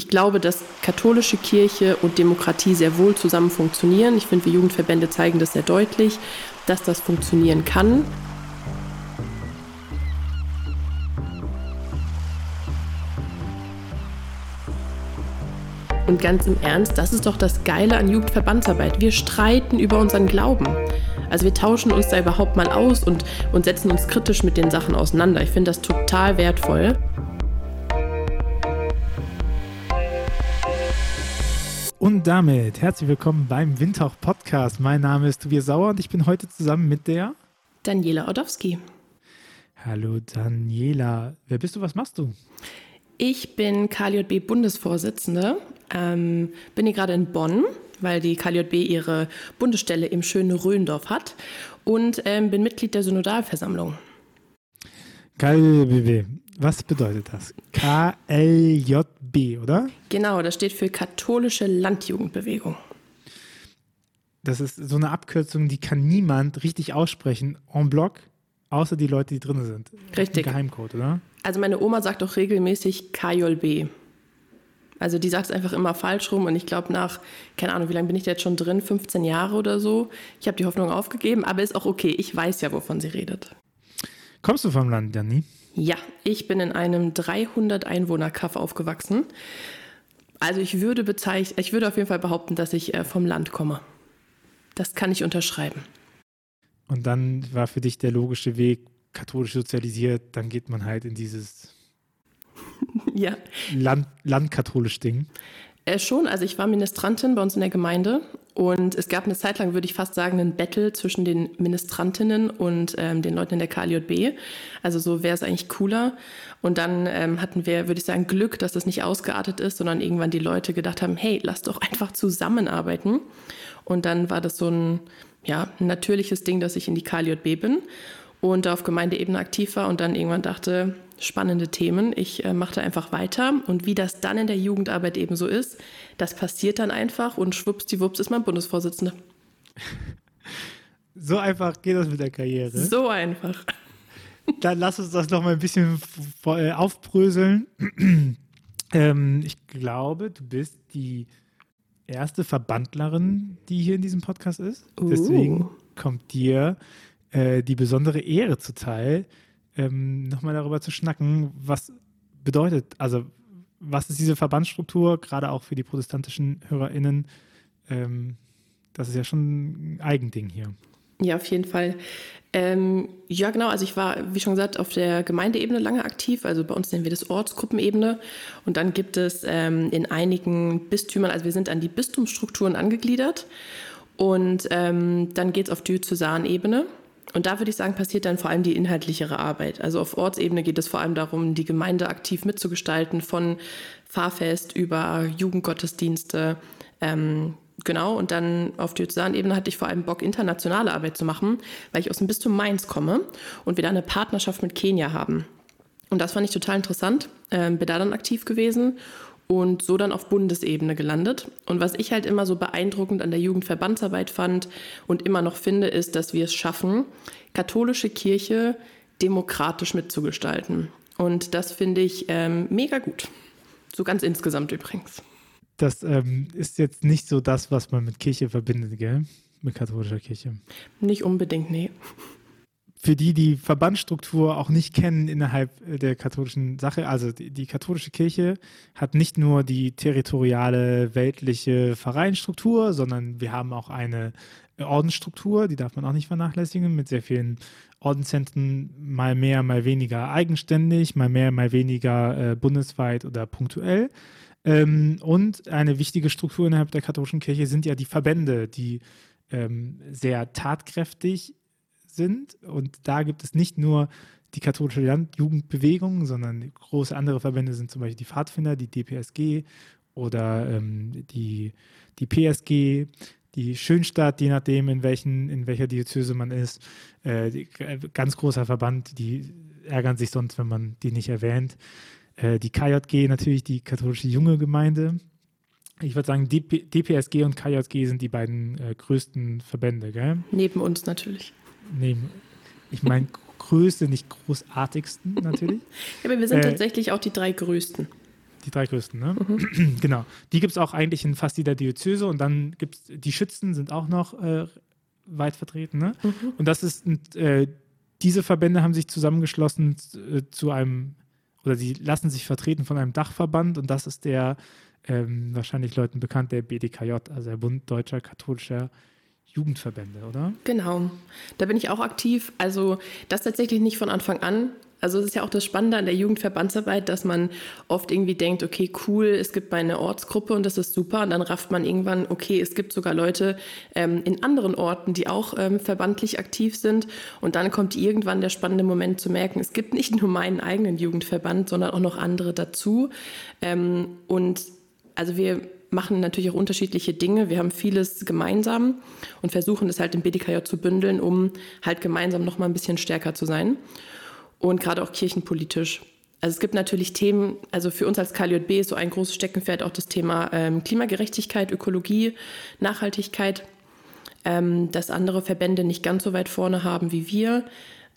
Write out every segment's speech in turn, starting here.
ich glaube, dass katholische Kirche und Demokratie sehr wohl zusammen funktionieren. Ich finde, wir Jugendverbände zeigen das sehr deutlich, dass das funktionieren kann. Und ganz im Ernst, das ist doch das Geile an Jugendverbandsarbeit. Wir streiten über unseren Glauben. Also wir tauschen uns da überhaupt mal aus und, und setzen uns kritisch mit den Sachen auseinander. Ich finde das total wertvoll. Und damit herzlich willkommen beim Windhauch Podcast. Mein Name ist Tobias Sauer und ich bin heute zusammen mit der Daniela Odowski. Hallo Daniela, wer bist du, was machst du? Ich bin KJB Bundesvorsitzende, ähm, bin hier gerade in Bonn, weil die KJB ihre Bundesstelle im schönen Röndorf hat und ähm, bin Mitglied der Synodalversammlung. KJB, was bedeutet das? KLJB, oder? Genau, das steht für Katholische Landjugendbewegung. Das ist so eine Abkürzung, die kann niemand richtig aussprechen, en bloc, außer die Leute, die drin sind. Richtig. Ein Geheimcode, oder? Also meine Oma sagt auch regelmäßig KJB. Also die sagt es einfach immer falsch rum und ich glaube nach, keine Ahnung, wie lange bin ich da jetzt schon drin, 15 Jahre oder so. Ich habe die Hoffnung aufgegeben, aber ist auch okay. Ich weiß ja, wovon sie redet. Kommst du vom Land, Janni? Ja, ich bin in einem 300 Einwohner Kaff aufgewachsen. Also ich würde bezeichnen, ich würde auf jeden Fall behaupten, dass ich äh, vom Land komme. Das kann ich unterschreiben. Und dann war für dich der logische Weg, katholisch sozialisiert, dann geht man halt in dieses ja. Land, landkatholisch Ding. Äh, schon, also ich war Ministrantin bei uns in der Gemeinde und es gab eine Zeit lang, würde ich fast sagen, ein Battle zwischen den Ministrantinnen und ähm, den Leuten in der KLJB. Also so wäre es eigentlich cooler. Und dann ähm, hatten wir, würde ich sagen, Glück, dass das nicht ausgeartet ist, sondern irgendwann die Leute gedacht haben, hey, lass doch einfach zusammenarbeiten. Und dann war das so ein, ja, natürliches Ding, dass ich in die KLJB bin und auf Gemeindeebene aktiv war und dann irgendwann dachte, spannende Themen, ich äh, mache da einfach weiter. Und wie das dann in der Jugendarbeit eben so ist, das passiert dann einfach und schwuppsdiwupps ist man Bundesvorsitzender. So einfach geht das mit der Karriere. So einfach. Dann lass uns das noch mal ein bisschen äh, aufbröseln. ähm, ich glaube, du bist die erste Verbandlerin, die hier in diesem Podcast ist. Uh. Deswegen kommt dir äh, die besondere Ehre zuteil, ähm, nochmal darüber zu schnacken, was bedeutet, also was ist diese Verbandsstruktur, gerade auch für die protestantischen HörerInnen? Ähm, das ist ja schon ein Eigending hier. Ja, auf jeden Fall. Ähm, ja, genau. Also ich war, wie schon gesagt, auf der Gemeindeebene lange aktiv. Also bei uns nennen wir das Ortsgruppenebene. Und dann gibt es ähm, in einigen Bistümern, also wir sind an die Bistumsstrukturen angegliedert. Und ähm, dann geht es auf Diözesanebene. Und da würde ich sagen, passiert dann vor allem die inhaltlichere Arbeit. Also auf Ortsebene geht es vor allem darum, die Gemeinde aktiv mitzugestalten, von Fahrfest über Jugendgottesdienste. Ähm, genau, und dann auf Diözesanebene hatte ich vor allem Bock, internationale Arbeit zu machen, weil ich aus dem Bistum Mainz komme und wir da eine Partnerschaft mit Kenia haben. Und das fand ich total interessant. Ähm, bin da dann aktiv gewesen und so dann auf Bundesebene gelandet. Und was ich halt immer so beeindruckend an der Jugendverbandsarbeit fand und immer noch finde, ist, dass wir es schaffen, katholische Kirche demokratisch mitzugestalten. Und das finde ich ähm, mega gut. So ganz insgesamt übrigens. Das ähm, ist jetzt nicht so das, was man mit Kirche verbindet, gell? Mit katholischer Kirche. Nicht unbedingt, nee für die, die Verbandsstruktur auch nicht kennen innerhalb der katholischen Sache, also die, die, katholische Kirche hat nicht nur die territoriale weltliche Vereinsstruktur, sondern wir haben auch eine Ordensstruktur, die darf man auch nicht vernachlässigen, mit sehr vielen Ordenszentren, mal mehr, mal weniger eigenständig, mal mehr, mal weniger äh, bundesweit oder punktuell. Ähm, und eine wichtige Struktur innerhalb der katholischen Kirche sind ja die Verbände, die ähm, sehr tatkräftig sind. Und da gibt es nicht nur die katholische Landjugendbewegung, sondern große andere Verbände sind zum Beispiel die Pfadfinder, die DPSG oder ähm, die, die PSG, die Schönstadt, je nachdem, in, welchen, in welcher Diözese man ist. Äh, die, ganz großer Verband, die ärgern sich sonst, wenn man die nicht erwähnt. Äh, die KJG natürlich, die katholische junge Gemeinde. Ich würde sagen, DP, DPSG und KJG sind die beiden äh, größten Verbände, gell? Neben uns natürlich nehmen. Ich meine, größte, nicht großartigsten natürlich. ja, aber wir sind äh, tatsächlich auch die drei größten. Die drei größten, ne? Mhm. genau. Die gibt es auch eigentlich in fast jeder Diözese und dann gibt es, die Schützen sind auch noch äh, weit vertreten, ne? Mhm. Und das ist, äh, diese Verbände haben sich zusammengeschlossen äh, zu einem, oder sie lassen sich vertreten von einem Dachverband und das ist der, ähm, wahrscheinlich Leuten bekannt, der BDKJ, also der Bund Deutscher Katholischer Jugendverbände, oder? Genau, da bin ich auch aktiv. Also das tatsächlich nicht von Anfang an. Also es ist ja auch das Spannende an der Jugendverbandsarbeit, dass man oft irgendwie denkt, okay, cool, es gibt eine Ortsgruppe und das ist super. Und dann rafft man irgendwann, okay, es gibt sogar Leute ähm, in anderen Orten, die auch ähm, verbandlich aktiv sind. Und dann kommt irgendwann der spannende Moment zu merken, es gibt nicht nur meinen eigenen Jugendverband, sondern auch noch andere dazu. Ähm, und also wir machen natürlich auch unterschiedliche Dinge. Wir haben vieles gemeinsam und versuchen es halt im BDKJ zu bündeln, um halt gemeinsam noch mal ein bisschen stärker zu sein und gerade auch kirchenpolitisch. Also es gibt natürlich Themen, also für uns als KLJB ist so ein großes Steckenpferd auch das Thema ähm, Klimagerechtigkeit, Ökologie, Nachhaltigkeit, ähm, dass andere Verbände nicht ganz so weit vorne haben wie wir.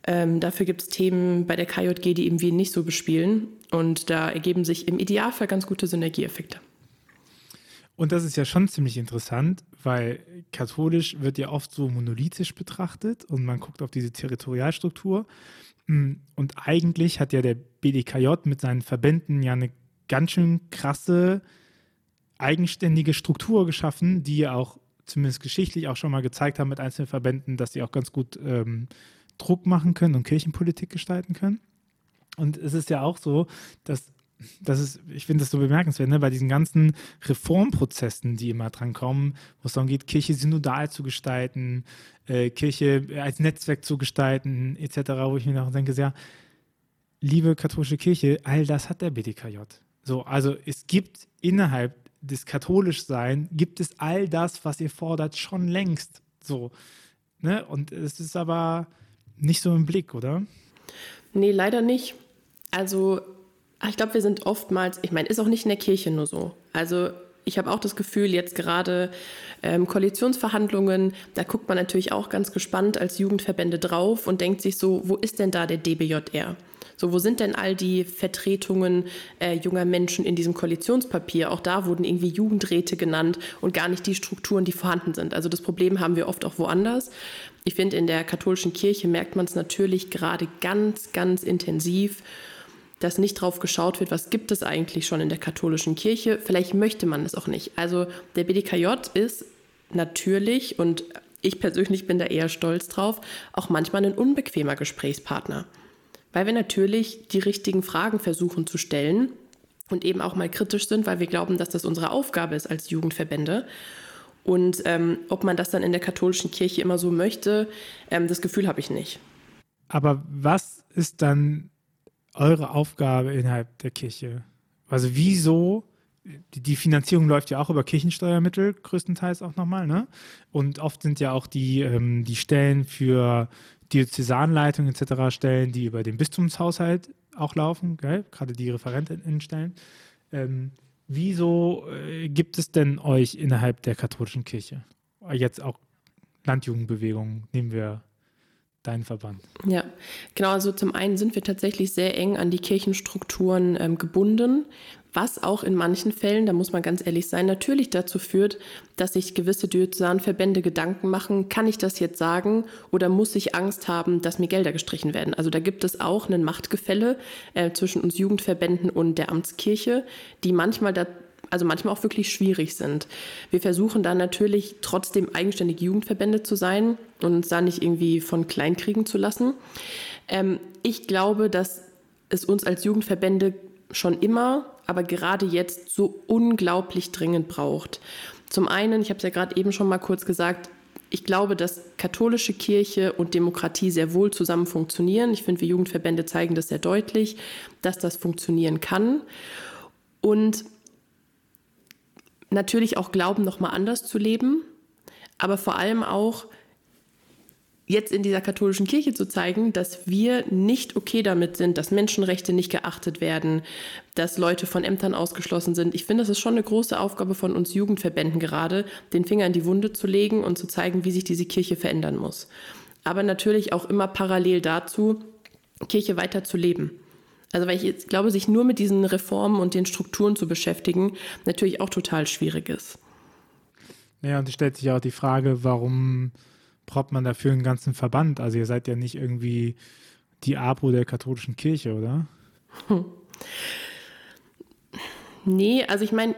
Ähm, dafür gibt es Themen bei der KJG, die eben wir nicht so bespielen. Und da ergeben sich im Idealfall ganz gute Synergieeffekte. Und das ist ja schon ziemlich interessant, weil katholisch wird ja oft so monolithisch betrachtet und man guckt auf diese Territorialstruktur. Mm, und eigentlich hat ja der BDKJ mit seinen Verbänden ja eine ganz schön krasse, eigenständige Struktur geschaffen, die ja auch zumindest geschichtlich auch schon mal gezeigt haben mit einzelnen Verbänden, dass sie auch ganz gut ähm, Druck machen können und Kirchenpolitik gestalten können. Und es ist ja auch so, dass das ist, ich finde das so bemerkenswert, ne? bei diesen ganzen Reformprozessen, die immer dran kommen, wo es darum geht, Kirche synodal zu gestalten, äh, Kirche als Netzwerk zu gestalten, etc., wo ich mir noch denke, ja, liebe katholische Kirche, all das hat der BDKJ. So, also es gibt innerhalb des Katholischsein, gibt es all das, was ihr fordert, schon längst. So, ne? Und es ist aber nicht so im Blick, oder? Nee, leider nicht. Also ich glaube, wir sind oftmals, ich meine, ist auch nicht in der Kirche nur so. Also ich habe auch das Gefühl, jetzt gerade ähm, Koalitionsverhandlungen, da guckt man natürlich auch ganz gespannt als Jugendverbände drauf und denkt sich so, wo ist denn da der DBJR? So, wo sind denn all die Vertretungen äh, junger Menschen in diesem Koalitionspapier? Auch da wurden irgendwie Jugendräte genannt und gar nicht die Strukturen, die vorhanden sind. Also das Problem haben wir oft auch woanders. Ich finde, in der katholischen Kirche merkt man es natürlich gerade ganz, ganz intensiv dass nicht drauf geschaut wird, was gibt es eigentlich schon in der katholischen Kirche. Vielleicht möchte man es auch nicht. Also der BDKJ ist natürlich, und ich persönlich bin da eher stolz drauf, auch manchmal ein unbequemer Gesprächspartner. Weil wir natürlich die richtigen Fragen versuchen zu stellen und eben auch mal kritisch sind, weil wir glauben, dass das unsere Aufgabe ist als Jugendverbände. Und ähm, ob man das dann in der katholischen Kirche immer so möchte, ähm, das Gefühl habe ich nicht. Aber was ist dann eure Aufgabe innerhalb der Kirche? Also wieso, die, Finanzierung läuft ja auch über Kirchensteuermittel, größtenteils auch nochmal, ne? Und oft sind ja auch die, ähm, die Stellen für Diözesanleitung etc. Stellen, die über den Bistumshaushalt auch laufen, gell? gerade die Referentinnenstellen. Ähm, wieso äh, gibt es denn euch innerhalb der katholischen Kirche? Jetzt auch Landjugendbewegungen nehmen wir dein Verband? Ja, genau. Also zum einen sind wir tatsächlich sehr eng an die Kirchenstrukturen ähm, gebunden, was auch in manchen Fällen, da muss man ganz ehrlich sein, natürlich dazu führt, dass sich gewisse Diözesanverbände Gedanken machen, kann ich das jetzt sagen oder muss ich Angst haben, dass mir Gelder gestrichen werden? Also da gibt es auch ein Machtgefälle äh, zwischen uns Jugendverbänden und der Amtskirche, die manchmal da, also manchmal auch wirklich schwierig sind. Wir versuchen da natürlich trotzdem eigenständige Jugendverbände zu sein und uns da nicht irgendwie von klein kriegen zu lassen. Ähm, ich glaube, dass es uns als Jugendverbände schon immer, aber gerade jetzt so unglaublich dringend braucht. Zum einen, ich habe es ja gerade eben schon mal kurz gesagt, ich glaube, dass katholische Kirche und Demokratie sehr wohl zusammen funktionieren. Ich finde, wir Jugendverbände zeigen das sehr deutlich, dass das funktionieren kann. Und natürlich auch glauben, nochmal anders zu leben, aber vor allem auch jetzt in dieser katholischen Kirche zu zeigen, dass wir nicht okay damit sind, dass Menschenrechte nicht geachtet werden, dass Leute von Ämtern ausgeschlossen sind. Ich finde, das ist schon eine große Aufgabe von uns Jugendverbänden gerade, den Finger in die Wunde zu legen und zu zeigen, wie sich diese Kirche verändern muss. Aber natürlich auch immer parallel dazu, Kirche weiter zu leben. Also weil ich jetzt glaube, sich nur mit diesen Reformen und den Strukturen zu beschäftigen, natürlich auch total schwierig ist. Ja, und es stellt sich auch die Frage, warum braucht man dafür einen ganzen Verband? Also ihr seid ja nicht irgendwie die APO der katholischen Kirche, oder? Hm. Nee, also ich meine,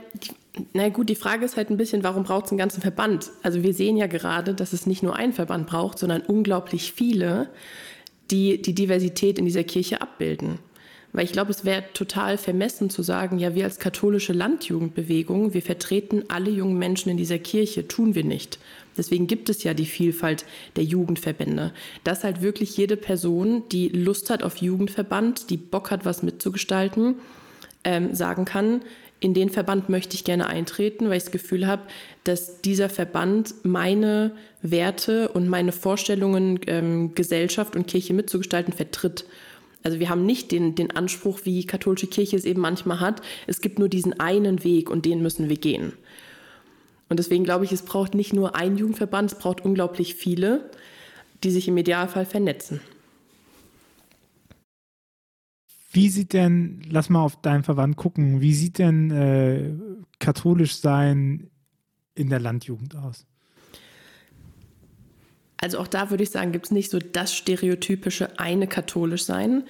na gut, die Frage ist halt ein bisschen, warum braucht es einen ganzen Verband? Also wir sehen ja gerade, dass es nicht nur einen Verband braucht, sondern unglaublich viele, die die Diversität in dieser Kirche abbilden. Weil ich glaube, es wäre total vermessen zu sagen, ja, wir als katholische Landjugendbewegung, wir vertreten alle jungen Menschen in dieser Kirche. Tun wir nicht. Deswegen gibt es ja die Vielfalt der Jugendverbände. Dass halt wirklich jede Person, die Lust hat auf Jugendverband, die Bock hat, was mitzugestalten, ähm, sagen kann, in den Verband möchte ich gerne eintreten, weil ich das Gefühl habe, dass dieser Verband meine Werte und meine Vorstellungen, ähm, Gesellschaft und Kirche mitzugestalten, vertritt. Also wir haben nicht den, den Anspruch, wie katholische Kirche es eben manchmal hat, es gibt nur diesen einen Weg und den müssen wir gehen. Und deswegen glaube ich, es braucht nicht nur einen Jugendverband, es braucht unglaublich viele, die sich im Idealfall vernetzen. Wie sieht denn, lass mal auf deinen Verband gucken, wie sieht denn äh, katholisch sein in der Landjugend aus? Also auch da würde ich sagen, gibt es nicht so das stereotypische eine katholisch sein.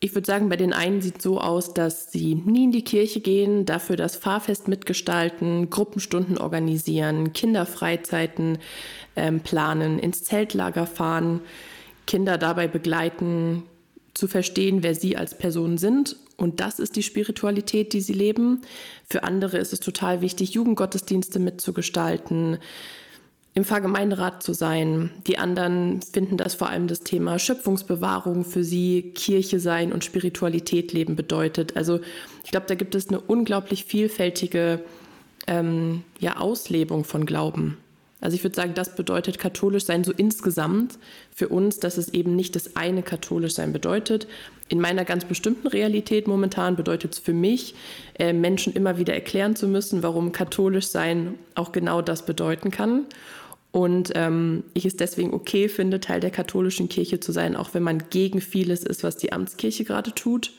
Ich würde sagen, bei den einen sieht es so aus, dass sie nie in die Kirche gehen, dafür das Fahrfest mitgestalten, Gruppenstunden organisieren, Kinderfreizeiten ähm, planen, ins Zeltlager fahren, Kinder dabei begleiten, zu verstehen, wer sie als Person sind. Und das ist die Spiritualität, die sie leben. Für andere ist es total wichtig, Jugendgottesdienste mitzugestalten, im Pfarrgemeinderat zu sein. Die anderen finden das vor allem das Thema Schöpfungsbewahrung für sie, Kirche sein und Spiritualität leben bedeutet. Also ich glaube, da gibt es eine unglaublich vielfältige ähm, ja, Auslebung von Glauben. Also ich würde sagen, das bedeutet katholisch sein so insgesamt für uns, dass es eben nicht das eine katholisch sein bedeutet. In meiner ganz bestimmten Realität momentan bedeutet es für mich, äh, Menschen immer wieder erklären zu müssen, warum katholisch sein auch genau das bedeuten kann. Und ähm, ich es deswegen okay finde, Teil der katholischen Kirche zu sein, auch wenn man gegen vieles ist, was die Amtskirche gerade tut.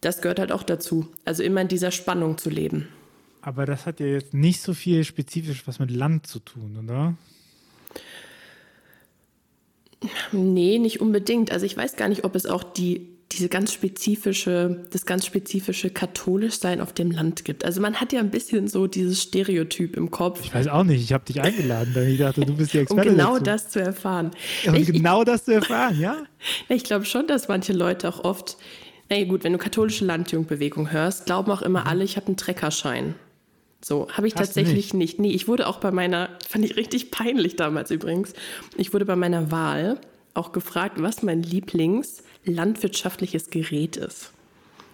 Das gehört halt auch dazu. Also immer in dieser Spannung zu leben. Aber das hat ja jetzt nicht so viel spezifisch was mit Land zu tun, oder? Nee, nicht unbedingt. Also ich weiß gar nicht, ob es auch die diese ganz spezifische, das ganz spezifische Katholischsein auf dem Land gibt. Also man hat ja ein bisschen so dieses Stereotyp im Kopf. Ich weiß auch nicht, ich habe dich eingeladen, weil ich dachte, du bist die Expertin. Um genau dazu. das zu erfahren. Um ich, genau das zu erfahren, ja? Ich glaube schon, dass manche Leute auch oft, naja gut, wenn du katholische Landjugendbewegung hörst, glauben auch immer mhm. alle, ich habe einen Treckerschein. So, habe ich Hast tatsächlich nicht. nicht. Nee, ich wurde auch bei meiner, fand ich richtig peinlich damals übrigens, ich wurde bei meiner Wahl auch gefragt, was mein Lieblings- landwirtschaftliches Gerät ist.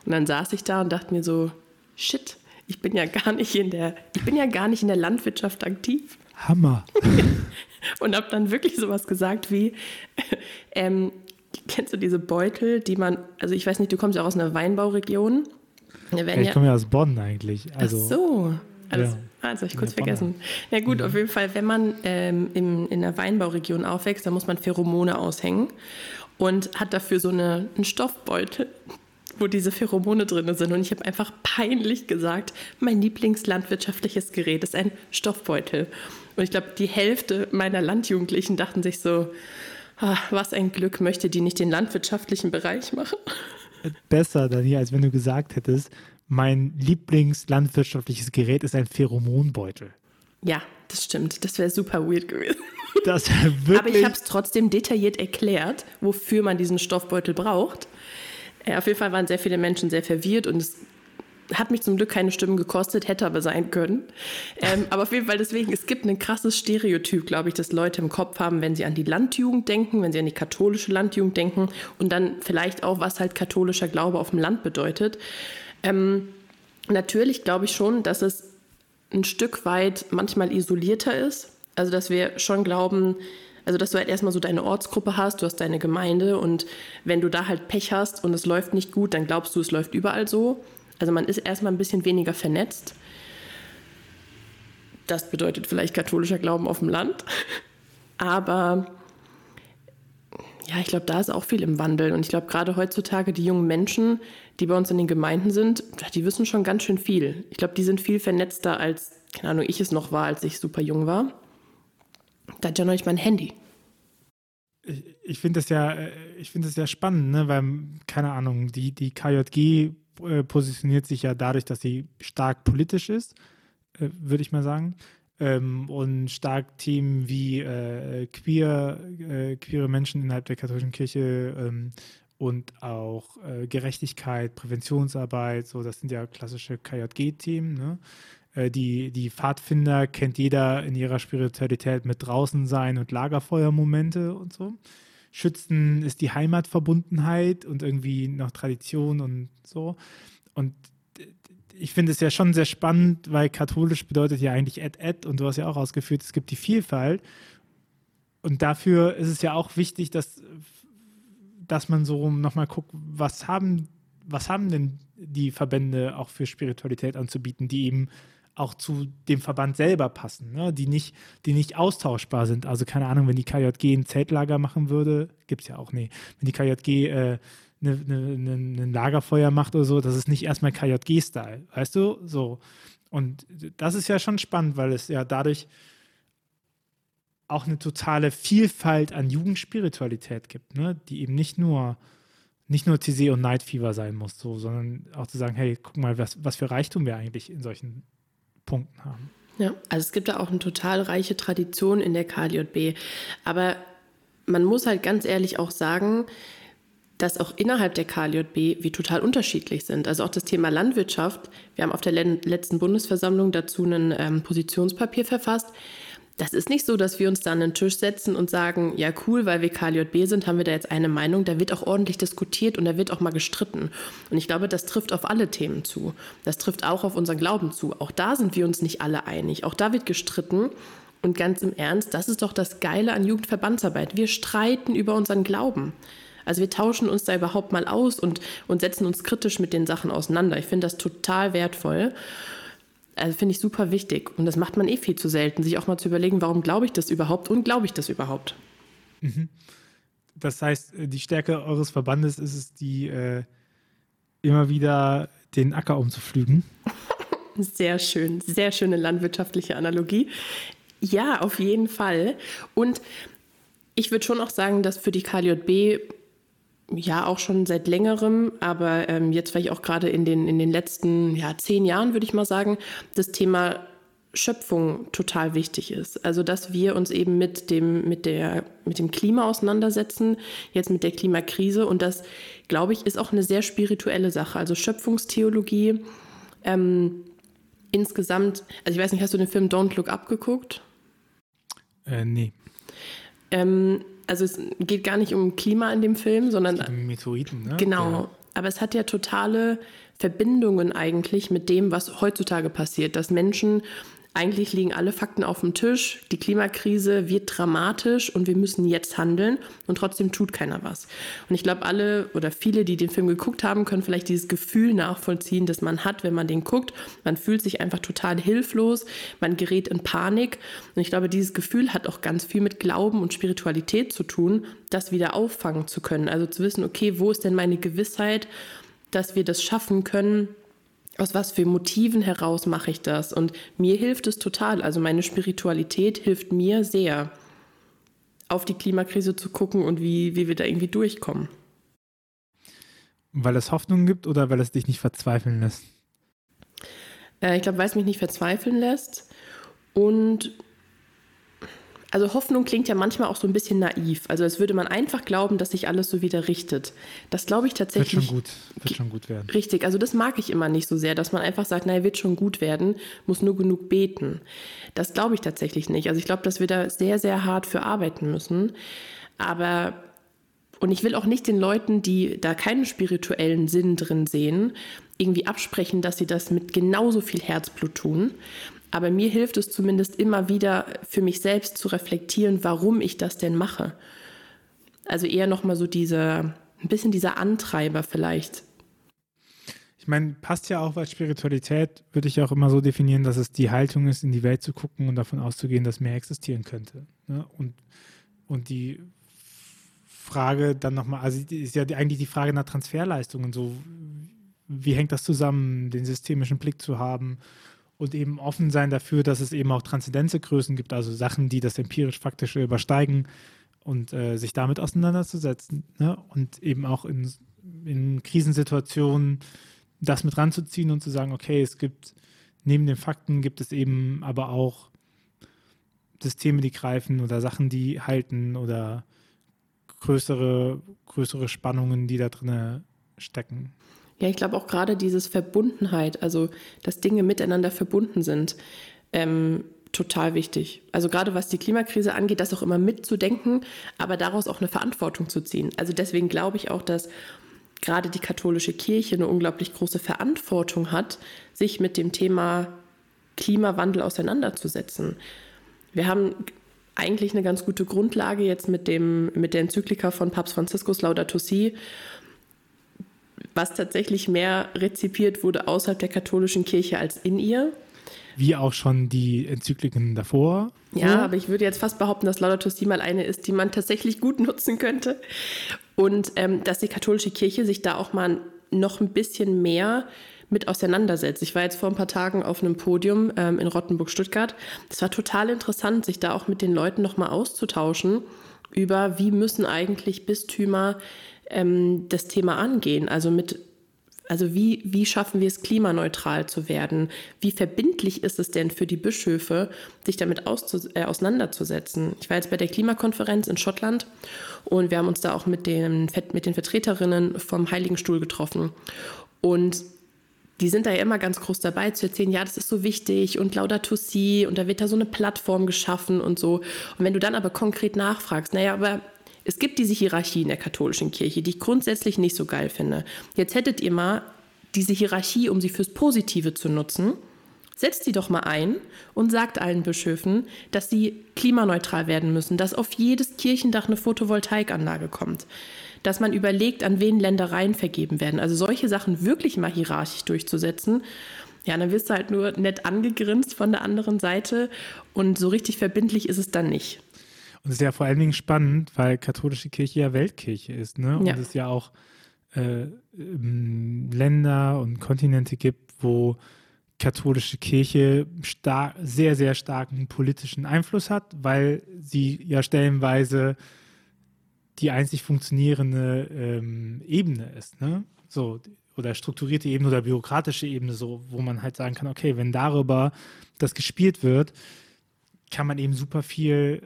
Und dann saß ich da und dachte mir so, shit, ich bin ja gar nicht in der, ich bin ja gar nicht in der Landwirtschaft aktiv. Hammer. und habe dann wirklich sowas gesagt wie, ähm, kennst du diese Beutel, die man, also ich weiß nicht, du kommst ja auch aus einer Weinbauregion. Ja, ich komme ja aus Bonn eigentlich. Also, Ach so. Also, ja. Also ich kurz vergessen. Na ja, gut, ja. auf jeden Fall, wenn man ähm, im, in der Weinbauregion aufwächst, dann muss man Pheromone aushängen und hat dafür so eine, einen Stoffbeutel, wo diese Pheromone drin sind. Und ich habe einfach peinlich gesagt, mein Lieblingslandwirtschaftliches Gerät ist ein Stoffbeutel. Und ich glaube, die Hälfte meiner Landjugendlichen dachten sich so, ach, was ein Glück, möchte die nicht den landwirtschaftlichen Bereich machen? Besser, Daniel, als wenn du gesagt hättest, mein Lieblingslandwirtschaftliches Gerät ist ein Pheromonbeutel. Ja, das stimmt. Das wäre super weird gewesen. Das wirklich Aber ich habe es trotzdem detailliert erklärt, wofür man diesen Stoffbeutel braucht. Äh, auf jeden Fall waren sehr viele Menschen sehr verwirrt und es hat mich zum Glück keine Stimmen gekostet, hätte aber sein können. Ähm, aber auf jeden Fall deswegen, es gibt ein krasses Stereotyp, glaube ich, das Leute im Kopf haben, wenn sie an die Landjugend denken, wenn sie an die katholische Landjugend denken und dann vielleicht auch, was halt katholischer Glaube auf dem Land bedeutet. Ähm, natürlich glaube ich schon, dass es ein Stück weit manchmal isolierter ist. Also dass wir schon glauben, also dass du halt erstmal so deine Ortsgruppe hast, du hast deine Gemeinde und wenn du da halt Pech hast und es läuft nicht gut, dann glaubst du, es läuft überall so. Also man ist erstmal ein bisschen weniger vernetzt. Das bedeutet vielleicht katholischer Glauben auf dem Land. Aber Ja, ich glaube, da ist auch viel im Wandel. Und ich glaube, gerade heutzutage die jungen Menschen, die bei uns in den Gemeinden sind, die wissen schon ganz schön viel. Ich glaube, die sind viel vernetzter als, keine Ahnung, ich es noch war, als ich super jung war. Da hat ja noch nicht mein Handy. Ich, ich finde das ja, äh, ich finde das ja spannend, ne? weil, keine Ahnung, die, die KJG äh, positioniert sich ja dadurch, dass sie stark politisch ist, äh, würde ich mal sagen ähm, und stark Themen wie queer, queere Menschen innerhalb der katholischen Kirche ähm, und auch äh, Gerechtigkeit, Präventionsarbeit, so das sind ja klassische KJG-Themen. Ne? Äh, die, die Pfadfinder kennt jeder in ihrer Spiritualität mit draußen sein und Lagerfeuermomente und so. Schützen ist die Heimatverbundenheit und irgendwie noch Tradition und so. Und ich finde es ja schon sehr spannend, weil katholisch bedeutet ja eigentlich et et und du hast ja auch ausgeführt, es gibt die Vielfalt. Und dafür ist es ja auch wichtig, dass, dass man so nochmal guckt, was haben, was haben denn die Verbände auch für Spiritualität anzubieten, die eben auch zu dem Verband selber passen, ne? die, nicht, die nicht austauschbar sind. Also keine Ahnung, wenn die KJG ein Zeltlager machen würde, gibt es ja auch, nee, wenn die KJG äh, eine, eine, ein Lagerfeuer macht oder so, das ist nicht erstmal KJG-Style, weißt du? So. Und das ist ja schon spannend, weil es ja dadurch auch eine totale Vielfalt an Jugendspiritualität gibt, ne? die eben nicht nur nicht nur TC und Night Fever sein muss, so, sondern auch zu sagen, hey, guck mal, was, was für Reichtum wir eigentlich in solchen Punkten haben. Ja, also es gibt da auch eine total reiche Tradition in der KJB. Aber man muss halt ganz ehrlich auch sagen, dass auch innerhalb der KLJB wir total unterschiedlich sind. Also auch das Thema Landwirtschaft. Wir haben auf der letzten Bundesversammlung dazu ein ähm, Positionspapier verfasst. Das ist nicht so, dass wir uns da an den Tisch setzen und sagen, ja cool, weil wir KLJB sind, haben wir da jetzt eine Meinung. Da wird auch ordentlich diskutiert und da wird auch mal gestritten. Und ich glaube, das trifft auf alle Themen zu. Das trifft auch auf unseren Glauben zu. Auch da sind wir uns nicht alle einig. Auch da wird gestritten. Und ganz im Ernst, das ist doch das Geile an Jugendverbandsarbeit. Wir streiten über unseren Glauben. Also wir tauschen uns da überhaupt mal aus und, und setzen uns kritisch mit den Sachen auseinander. Ich finde das total wertvoll. Also finde ich super wichtig. Und das macht man eh viel zu selten, sich auch mal zu überlegen, warum glaube ich das überhaupt und glaube ich das überhaupt. Mhm. Das heißt, äh, die Stärke eures Verbandes ist es, die äh, immer wieder den Acker umzuflügen. Sehr schön, sehr schöne landwirtschaftliche Analogie. Ja, auf jeden Fall. Und ich würde schon auch sagen, dass für die KJB ja auch schon seit längerem, aber ähm, jetzt vielleicht auch gerade in den, in den letzten ja, zehn Jahren, würde ich mal sagen, das Thema Schöpfung total wichtig ist. Also dass wir uns eben mit dem, mit der, mit dem Klima auseinandersetzen, jetzt mit der Klimakrise. Und das, glaube ich, ist auch eine sehr spirituelle Sache. Also Schöpfungstheologie. Ähm, insgesamt, also ich weiß nicht, hast du den Film Don't Look Up geguckt? Äh, nee. Ähm, also es geht gar nicht um Klima in dem Film, sondern. Um Meteoriten, ne? Genau. Ja. Aber es hat ja totale Verbindungen eigentlich mit dem, was heutzutage passiert, dass Menschen eigentlich liegen alle Fakten auf dem Tisch. Die Klimakrise wird dramatisch und wir müssen jetzt handeln und trotzdem tut keiner was. Und ich glaube, alle oder viele, die den Film geguckt haben, können vielleicht dieses Gefühl nachvollziehen, das man hat, wenn man den guckt. Man fühlt sich einfach total hilflos, man gerät in Panik. Und ich glaube, dieses Gefühl hat auch ganz viel mit Glauben und Spiritualität zu tun, das wieder auffangen zu können. Also zu wissen, okay, wo ist denn meine Gewissheit, dass wir das schaffen können, aus was für Motiven heraus mache ich das? Und mir hilft es total. Also meine Spiritualität hilft mir sehr, auf die Klimakrise zu gucken und wie, wie wir da irgendwie durchkommen. Weil es Hoffnung gibt oder weil es dich nicht verzweifeln lässt? Äh, ich glaube, weil es mich nicht verzweifeln lässt und also Hoffnung klingt ja manchmal auch so ein bisschen naiv. Also als würde man einfach glauben, dass sich alles so wieder richtet. Das glaube ich tatsächlich. Wird schon gut, wird schon gut werden. Richtig, also das mag ich immer nicht so sehr, dass man einfach sagt, naja, wird schon gut werden, muss nur genug beten. Das glaube ich tatsächlich nicht. Also ich glaube, dass wir da sehr, sehr hart für arbeiten müssen. Aber und ich will auch nicht den Leuten, die da keinen spirituellen Sinn drin sehen, irgendwie absprechen, dass sie das mit genauso viel Herzblut tun. Aber mir hilft es zumindest immer wieder für mich selbst zu reflektieren, warum ich das denn mache. Also eher nochmal so dieser, ein bisschen dieser Antreiber vielleicht. Ich meine, passt ja auch, weil Spiritualität würde ich auch immer so definieren, dass es die Haltung ist, in die Welt zu gucken und davon auszugehen, dass mehr existieren könnte. Ne? Und, und die Frage dann nochmal, also ist ja eigentlich die Frage nach Transferleistungen, so wie hängt das zusammen, den systemischen Blick zu haben und eben offen sein dafür, dass es eben auch Transzendenzgrößen gibt, also Sachen, die das empirisch-faktische übersteigen und äh, sich damit auseinanderzusetzen ne? und eben auch in, in Krisensituationen das mit ranzuziehen und zu sagen, okay, es gibt neben den Fakten gibt es eben aber auch Systeme, die greifen oder Sachen, die halten oder größere, größere Spannungen, die da drin stecken. Ja, ich glaube auch gerade dieses Verbundenheit, also dass Dinge miteinander verbunden sind, ähm, total wichtig. Also gerade was die Klimakrise angeht, das auch immer mitzudenken, aber daraus auch eine Verantwortung zu ziehen. Also deswegen glaube ich auch, dass gerade die katholische Kirche eine unglaublich große Verantwortung hat, sich mit dem Thema Klimawandel auseinanderzusetzen. Wir haben eigentlich eine ganz gute Grundlage jetzt mit, dem, mit der Enzyklika von Papst Franziskus Laudato Si, was tatsächlich mehr rezipiert wurde außerhalb der katholischen Kirche als in ihr. Wie auch schon die Enzykliken davor. Ja, aber ich würde jetzt fast behaupten, dass Laudato Si mal eine ist, die man tatsächlich gut nutzen könnte. Und ähm, dass die katholische Kirche sich da auch mal noch ein bisschen mehr mit auseinandersetzt. Ich war jetzt vor ein paar Tagen auf einem Podium ähm, in Rottenburg-Stuttgart. Es war total interessant, sich da auch mit den Leuten nochmal auszutauschen über, wie müssen eigentlich Bistümer ähm, das Thema angehen. Also mit also wie, wie schaffen wir es, klimaneutral zu werden? Wie verbindlich ist es denn für die Bischöfe, sich damit äh, auseinanderzusetzen? Ich war jetzt bei der Klimakonferenz in Schottland und wir haben uns da auch mit den, mit den Vertreterinnen vom Heiligen Stuhl getroffen. Und die sind da ja immer ganz groß dabei zu erzählen, ja, das ist so wichtig und Laudato Si und da wird da so eine Plattform geschaffen und so. Und wenn du dann aber konkret nachfragst, naja, aber es gibt diese Hierarchie in der katholischen Kirche, die ich grundsätzlich nicht so geil finde. Jetzt hättet ihr mal diese Hierarchie, um sie fürs Positive zu nutzen, setzt sie doch mal ein und sagt allen Bischöfen, dass sie klimaneutral werden müssen, dass auf jedes Kirchendach eine Photovoltaikanlage kommt dass man überlegt, an wen Ländereien vergeben werden. Also solche Sachen wirklich mal hierarchisch durchzusetzen. Ja, dann wirst du halt nur nett angegrinst von der anderen Seite und so richtig verbindlich ist es dann nicht. Und es ist ja vor allen Dingen spannend, weil katholische Kirche ja Weltkirche ist, ne? Und ja. es ja auch äh, Länder und Kontinente gibt, wo katholische Kirche sehr, sehr starken politischen Einfluss hat, weil sie ja stellenweise die einzig funktionierende ähm, Ebene ist, ne? So, oder strukturierte Ebene oder bürokratische Ebene, so, wo man halt sagen kann, okay, wenn darüber das gespielt wird, kann man eben super viel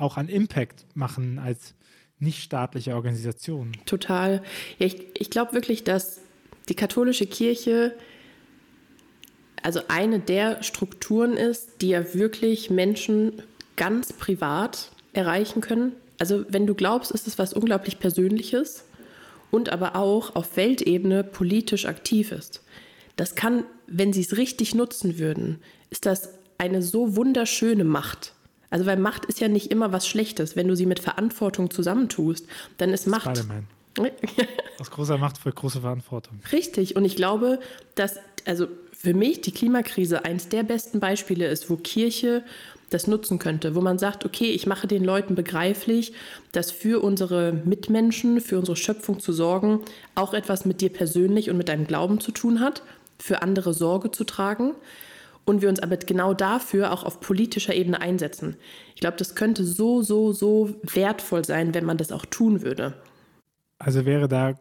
auch an Impact machen als nichtstaatliche Organisation. Total. Ja, ich, ich glaube wirklich, dass die katholische Kirche also eine der Strukturen ist, die ja wirklich Menschen ganz privat erreichen können. Also wenn du glaubst, ist es was unglaublich Persönliches und aber auch auf Weltebene politisch aktiv ist. Das kann, wenn sie es richtig nutzen würden, ist das eine so wunderschöne Macht. Also weil Macht ist ja nicht immer was Schlechtes. Wenn du sie mit Verantwortung zusammentust, dann ist Macht. Spider-Man. Aus großer Macht folgt große Verantwortung. Richtig. Und ich glaube, dass, also für mich die Klimakrise eines der besten Beispiele ist, wo Kirche das nutzen könnte, wo man sagt, okay, ich mache den Leuten begreiflich, dass für unsere Mitmenschen, für unsere Schöpfung zu sorgen, auch etwas mit dir persönlich und mit deinem Glauben zu tun hat, für andere Sorge zu tragen und wir uns aber genau dafür auch auf politischer Ebene einsetzen. Ich glaube, das könnte so, so, so wertvoll sein, wenn man das auch tun würde. Also wäre da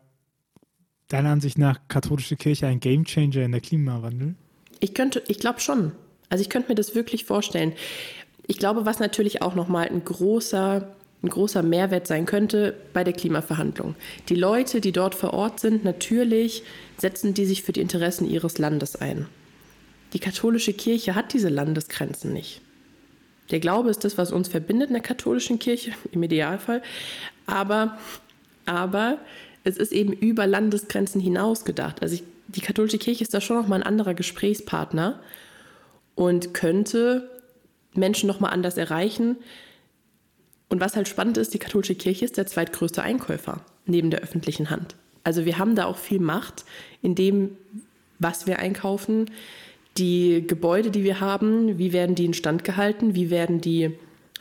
deiner Ansicht nach katholische Kirche ein Gamechanger in der Klimawandel? Ich könnte, ich glaube schon. Also ich könnte mir das wirklich vorstellen. Ich glaube, was natürlich auch nochmal ein großer, ein großer Mehrwert sein könnte bei der Klimaverhandlung. Die Leute, die dort vor Ort sind, natürlich setzen die sich für die Interessen ihres Landes ein. Die katholische Kirche hat diese Landesgrenzen nicht. Der Glaube ist das, was uns verbindet in der katholischen Kirche, im Idealfall. Aber, aber es ist eben über Landesgrenzen hinaus gedacht. Also ich, die katholische Kirche ist da schon nochmal ein anderer Gesprächspartner und könnte Menschen nochmal anders erreichen. Und was halt spannend ist, die katholische Kirche ist der zweitgrößte Einkäufer neben der öffentlichen Hand. Also wir haben da auch viel Macht in dem, was wir einkaufen, die Gebäude, die wir haben, wie werden die instand gehalten, wie werden die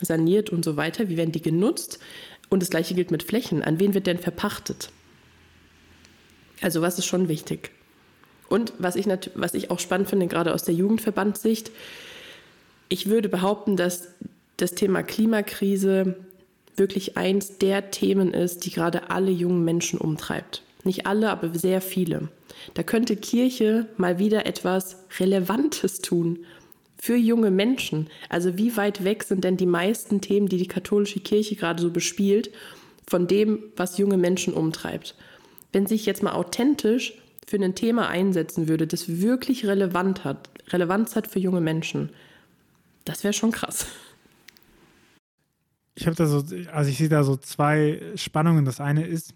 saniert und so weiter, wie werden die genutzt. Und das gleiche gilt mit Flächen. An wen wird denn verpachtet? Also was ist schon wichtig? Und was ich, was ich auch spannend finde, gerade aus der Jugendverbandssicht, ich würde behaupten, dass das Thema Klimakrise wirklich eins der Themen ist, die gerade alle jungen Menschen umtreibt. Nicht alle, aber sehr viele. Da könnte Kirche mal wieder etwas Relevantes tun für junge Menschen. Also wie weit weg sind denn die meisten Themen, die die katholische Kirche gerade so bespielt, von dem, was junge Menschen umtreibt? Wenn sich jetzt mal authentisch für ein Thema einsetzen würde, das wirklich relevant hat, Relevanz hat für junge Menschen, das wäre schon krass. Ich habe da so, also ich sehe da so zwei Spannungen. Das eine ist,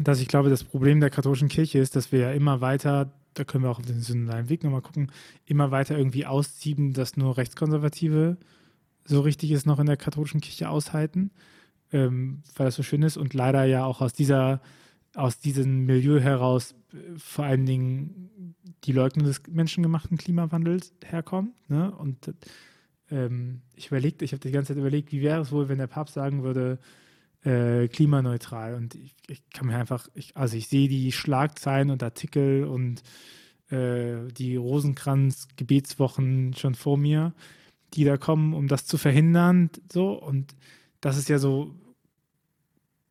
dass ich glaube, das Problem der katholischen Kirche ist, dass wir ja immer weiter, da können wir auch auf den synodalen Weg nochmal gucken, immer weiter irgendwie ausziehen, dass nur Rechtskonservative so richtig es noch in der katholischen Kirche aushalten, ähm, weil das so schön ist und leider ja auch aus dieser, aus diesem Milieu heraus äh, vor allen Dingen die Leugnung des menschengemachten Klimawandels herkommt. Ne? Und ähm, ich überlegte, ich habe die ganze Zeit überlegt, wie wäre es wohl, wenn der Papst sagen würde, äh, klimaneutral. Und ich, ich, kann mir einfach, ich, also ich sehe die Schlagzeilen und Artikel und äh, die Rosenkranz-Gebetswochen schon vor mir, die da kommen, um das zu verhindern. So, und das ist ja so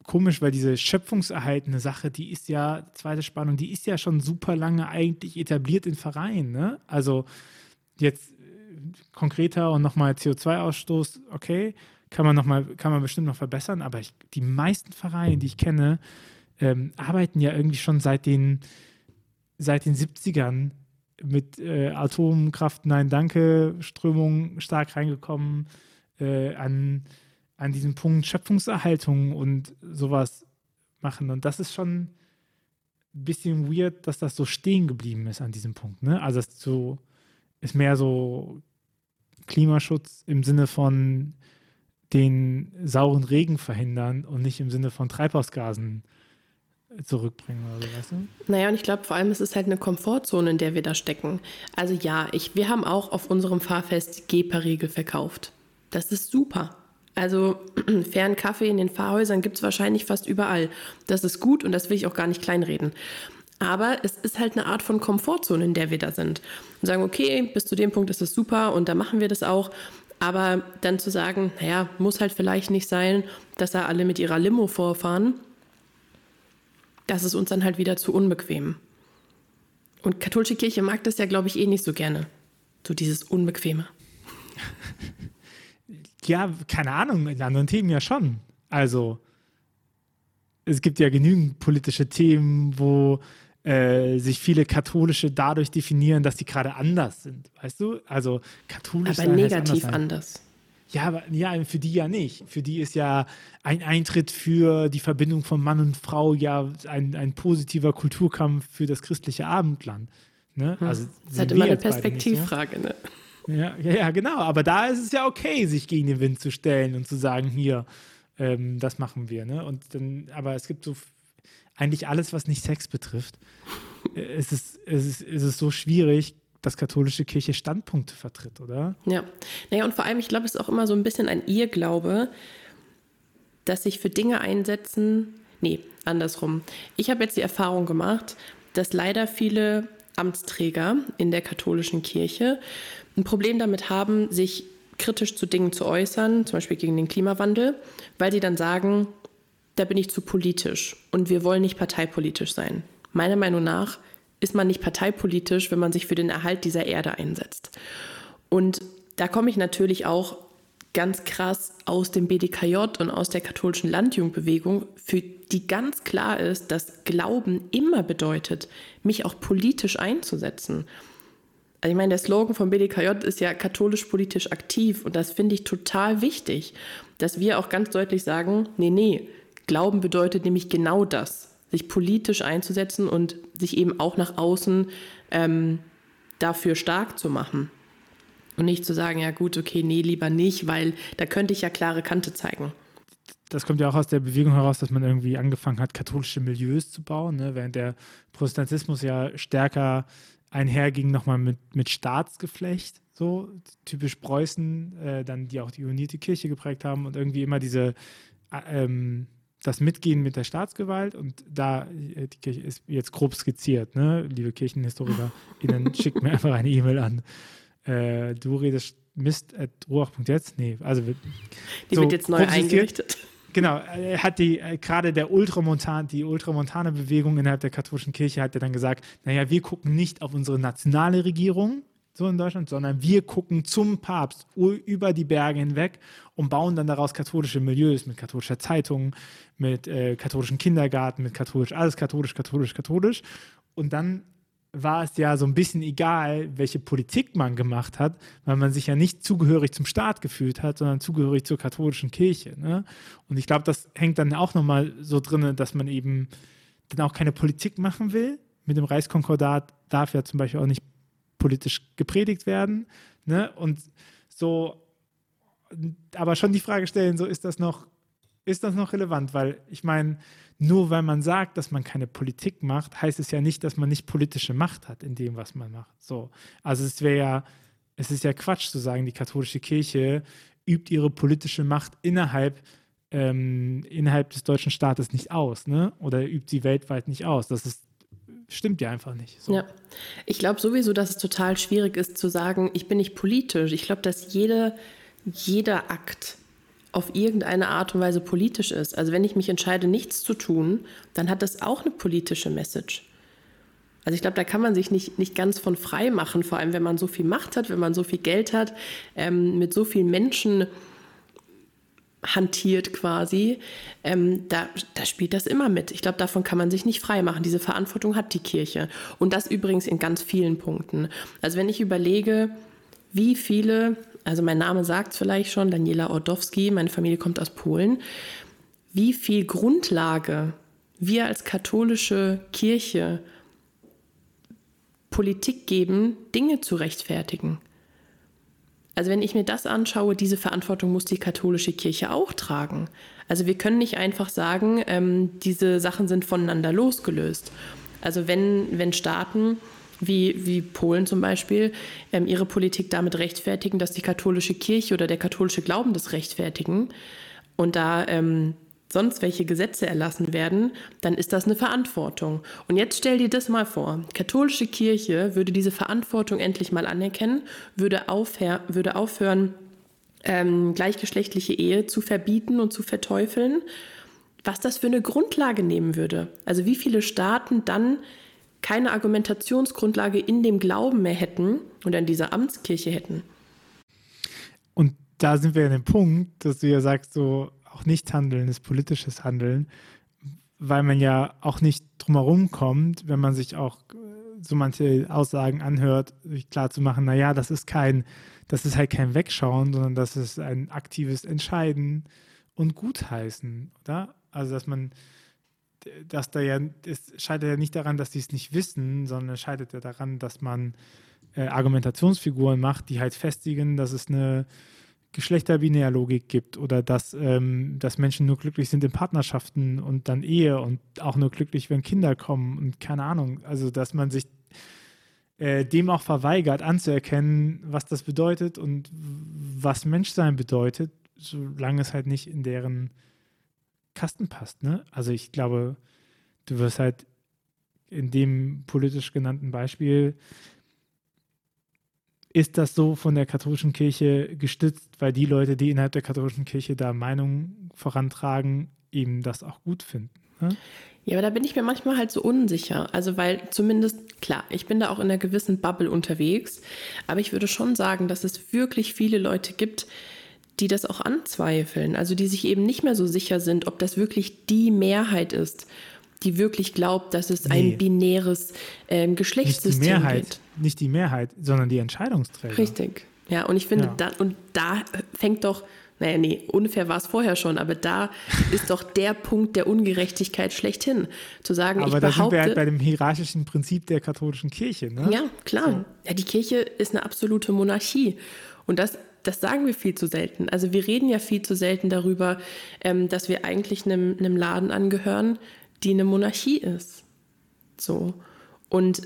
komisch, weil diese schöpfungserhaltene Sache, die ist ja, zweite Spannung, die ist ja schon super lange eigentlich etabliert in Vereinen. Ne? Also jetzt konkreter und nochmal CO2-Ausstoß, okay, kann man noch mal, kann man bestimmt noch verbessern, aber ich, die meisten Vereine, die ich kenne, ähm, arbeiten ja irgendwie schon seit den, seit den 70ern mit äh, Atomkraft, nein, danke, Strömung stark reingekommen, äh, an, an diesem Punkt Schöpfungserhaltung und sowas machen. Und das ist schon ein bisschen weird, dass das so stehen geblieben ist an diesem Punkt. Ne? Also es so, ist mehr so Klimaschutz im Sinne von den sauren Regen verhindern und nicht im Sinne von Treibhausgasen zurückbringen oder so, weißt du? Naja, und ich glaube, vor allem ist es halt eine Komfortzone, in der wir da stecken. Also ja, ich, wir haben auch auf unserem Fahrfest Gepa-Riegel verkauft. Das ist super. Also fairen Kaffee in den Fahrhäusern gibt es wahrscheinlich fast überall. Das ist gut und das will ich auch gar nicht kleinreden. Aber es ist halt eine Art von Komfortzone, in der wir da sind. Und sagen, okay, bis zu dem Punkt ist es super und da machen wir das auch. Aber dann zu sagen, naja, muss halt vielleicht nicht sein, dass da alle mit ihrer Limo vorfahren, das ist uns dann halt wieder zu unbequem. Und katholische Kirche mag das ja, glaube ich, eh nicht so gerne. So dieses Unbequeme. Ja, keine Ahnung, in anderen Themen ja schon. Also, es gibt ja genügend politische Themen, wo äh, sich viele Katholische dadurch definieren, dass die gerade anders sind, weißt du? Also katholisch Aber negativ anders, anders. Ja, aber ja, für die ja nicht. Für die ist ja ein Eintritt für die Verbindung von Mann und Frau ja ein, ein positiver Kulturkampf für das christliche Abendland. Ne? Hm. Also das ist halt immer eine Perspektivfrage, so. ne? Ja, ja, ja, genau. Aber da ist es ja okay, sich gegen den Wind zu stellen und zu sagen, hier, ähm, das machen wir. Ne? Und dann, aber es gibt so eigentlich alles, was nicht Sex betrifft, äh, ist es, ist es, ist so schwierig, dass katholische Kirche Standpunkte vertritt, oder? Ja. Naja, und vor allem, ich glaube, es ist auch immer so ein bisschen ein Irrglaube, dass sich für Dinge einsetzen. Nee, andersrum. Ich habe jetzt die Erfahrung gemacht, dass leider viele Amtsträger in der katholischen Kirche ein Problem damit haben, sich kritisch zu Dingen zu äußern, zum Beispiel gegen den Klimawandel, weil sie dann sagen, da bin ich zu politisch und wir wollen nicht parteipolitisch sein. Meiner Meinung nach ist man nicht parteipolitisch, wenn man sich für den Erhalt dieser Erde einsetzt. Und da komme ich natürlich auch ganz krass aus dem BDKJ und aus der katholischen Landjugendbewegung, für die ganz klar ist, dass Glauben immer bedeutet, mich auch politisch einzusetzen. Also ich meine, der Slogan vom BDKJ ist ja katholisch-politisch aktiv und das finde ich total wichtig, dass wir auch ganz deutlich sagen, nee, nee, Glauben bedeutet nämlich genau das, sich politisch einzusetzen und sich eben auch nach außen ähm, dafür stark zu machen. Und nicht zu sagen, ja gut, okay, nee, lieber nicht, weil da könnte ich ja klare Kante zeigen. Das kommt ja auch aus der Bewegung heraus, dass man irgendwie angefangen hat, katholische Milieus zu bauen, ne? während der Protestantismus ja stärker einherging nochmal mit, mit Staatsgeflecht, so typisch Preußen, äh, dann die auch die unierte Kirche geprägt haben und irgendwie immer diese ähm, das Mitgehen mit der Staatsgewalt und da, äh, die Kirche ist jetzt grob skizziert, ne? liebe KirchenhistorikerInnen, schickt mir einfach eine E-Mail an. Äh, du redest Mist at ruach.jetzt? Nee, also. Die so wird jetzt neu eingerichtet. Genau, er hat die, äh, gerade der Ultramontan, die ultramontane Bewegung innerhalb der katholischen Kirche hat ja dann gesagt, naja, wir gucken nicht auf unsere nationale Regierung, so in Deutschland, sondern wir gucken zum Papst über die Berge hinweg und bauen dann daraus katholische Milieus mit katholischer Zeitung, mit äh, katholischen Kindergarten, mit katholisch, alles katholisch, katholisch, katholisch. Und dann war es ja so ein bisschen egal, welche Politik man gemacht hat, weil man sich ja nicht zugehörig zum Staat gefühlt hat, sondern zugehörig zur katholischen Kirche. Ne? Und ich glaube, das hängt dann auch nochmal so drin, dass man eben dann auch keine Politik machen will. Mit dem Reichskonkordat darf ja zum Beispiel auch nicht politisch gepredigt werden. Ne? Und so, aber schon die Frage stellen, so ist das noch, ist das noch relevant? Weil ich meine, nur weil man sagt, dass man keine Politik macht, heißt es ja nicht, dass man nicht politische Macht hat in dem, was man macht. So. Also es wäre ja, es ist ja Quatsch zu sagen, die katholische Kirche übt ihre politische Macht innerhalb, ähm, innerhalb des deutschen Staates nicht aus, ne? Oder übt sie weltweit nicht aus. Das ist, stimmt ja einfach nicht. So. Ja, ich glaube sowieso, dass es total schwierig ist zu sagen, ich bin nicht politisch. Ich glaube, dass jede, jeder Akt auf irgendeine Art und Weise politisch ist. Also wenn ich mich entscheide, nichts zu tun, dann hat das auch eine politische Message. Also ich glaube, da kann man sich nicht, nicht ganz von frei machen, vor allem wenn man so viel Macht hat, wenn man so viel Geld hat, ähm, mit so vielen Menschen hantiert quasi, ähm, da, da spielt das immer mit. Ich glaube, davon kann man sich nicht frei machen. Diese Verantwortung hat die Kirche. Und das übrigens in ganz vielen Punkten. Also wenn ich überlege, wie viele also mein Name sagt es vielleicht schon, Daniela Ordowski, meine Familie kommt aus Polen, wie viel Grundlage wir als katholische Kirche Politik geben, Dinge zu rechtfertigen. Also wenn ich mir das anschaue, diese Verantwortung muss die katholische Kirche auch tragen. Also wir können nicht einfach sagen, ähm, diese Sachen sind voneinander losgelöst. Also wenn, wenn Staaten wie, wie Polen zum Beispiel, ähm, ihre Politik damit rechtfertigen, dass die katholische Kirche oder der katholische Glauben das rechtfertigen und da ähm, sonst welche Gesetze erlassen werden, dann ist das eine Verantwortung. Und jetzt stell dir das mal vor. Katholische Kirche würde diese Verantwortung endlich mal anerkennen, würde, aufhör, würde aufhören, ähm, gleichgeschlechtliche Ehe zu verbieten und zu verteufeln, was das für eine Grundlage nehmen würde. Also wie viele Staaten dann keine Argumentationsgrundlage in dem Glauben mehr hätten oder in dieser Amtskirche hätten. Und da sind wir an dem Punkt, dass du ja sagst, so auch nicht handeln ist politisches Handeln, weil man ja auch nicht drumherum kommt, wenn man sich auch so manche Aussagen anhört, sich klar zu machen, naja, das ist kein, das ist halt kein Wegschauen, sondern das ist ein aktives Entscheiden und Gutheißen, oder? Also, dass man dass da ja, es scheitert ja nicht daran, dass sie es nicht wissen, sondern es scheitert ja daran, dass man äh, Argumentationsfiguren macht, die halt festigen, dass es eine Geschlechterbinärlogik gibt oder dass, ähm, dass Menschen nur glücklich sind in Partnerschaften und dann Ehe und auch nur glücklich, wenn Kinder kommen und keine Ahnung. Also, dass man sich äh, dem auch verweigert, anzuerkennen, was das bedeutet und was Menschsein bedeutet, solange es halt nicht in deren Kasten passt. Ne? Also ich glaube, du wirst halt in dem politisch genannten Beispiel, ist das so von der katholischen Kirche gestützt, weil die Leute, die innerhalb der katholischen Kirche da Meinungen vorantragen, eben das auch gut finden. Ne? Ja, aber da bin ich mir manchmal halt so unsicher. Also, weil zumindest, klar, ich bin da auch in einer gewissen Bubble unterwegs, aber ich würde schon sagen, dass es wirklich viele Leute gibt, die das auch anzweifeln, also die sich eben nicht mehr so sicher sind, ob das wirklich die Mehrheit ist, die wirklich glaubt, dass es nee. ein binäres ähm, Geschlechtssystem nicht die Mehrheit, gibt. Nicht die Mehrheit, sondern die Entscheidungsträger. Richtig. Ja, und ich finde, ja. da, und da fängt doch, naja, nee, unfair war es vorher schon, aber da ist doch der Punkt der Ungerechtigkeit schlechthin. Zu sagen, aber ich da behaupte, sind wir halt bei dem hierarchischen Prinzip der katholischen Kirche, ne? Ja, klar. So. Ja, die Kirche ist eine absolute Monarchie. Und das das sagen wir viel zu selten. Also wir reden ja viel zu selten darüber, ähm, dass wir eigentlich einem, einem Laden angehören, die eine Monarchie ist. So. Und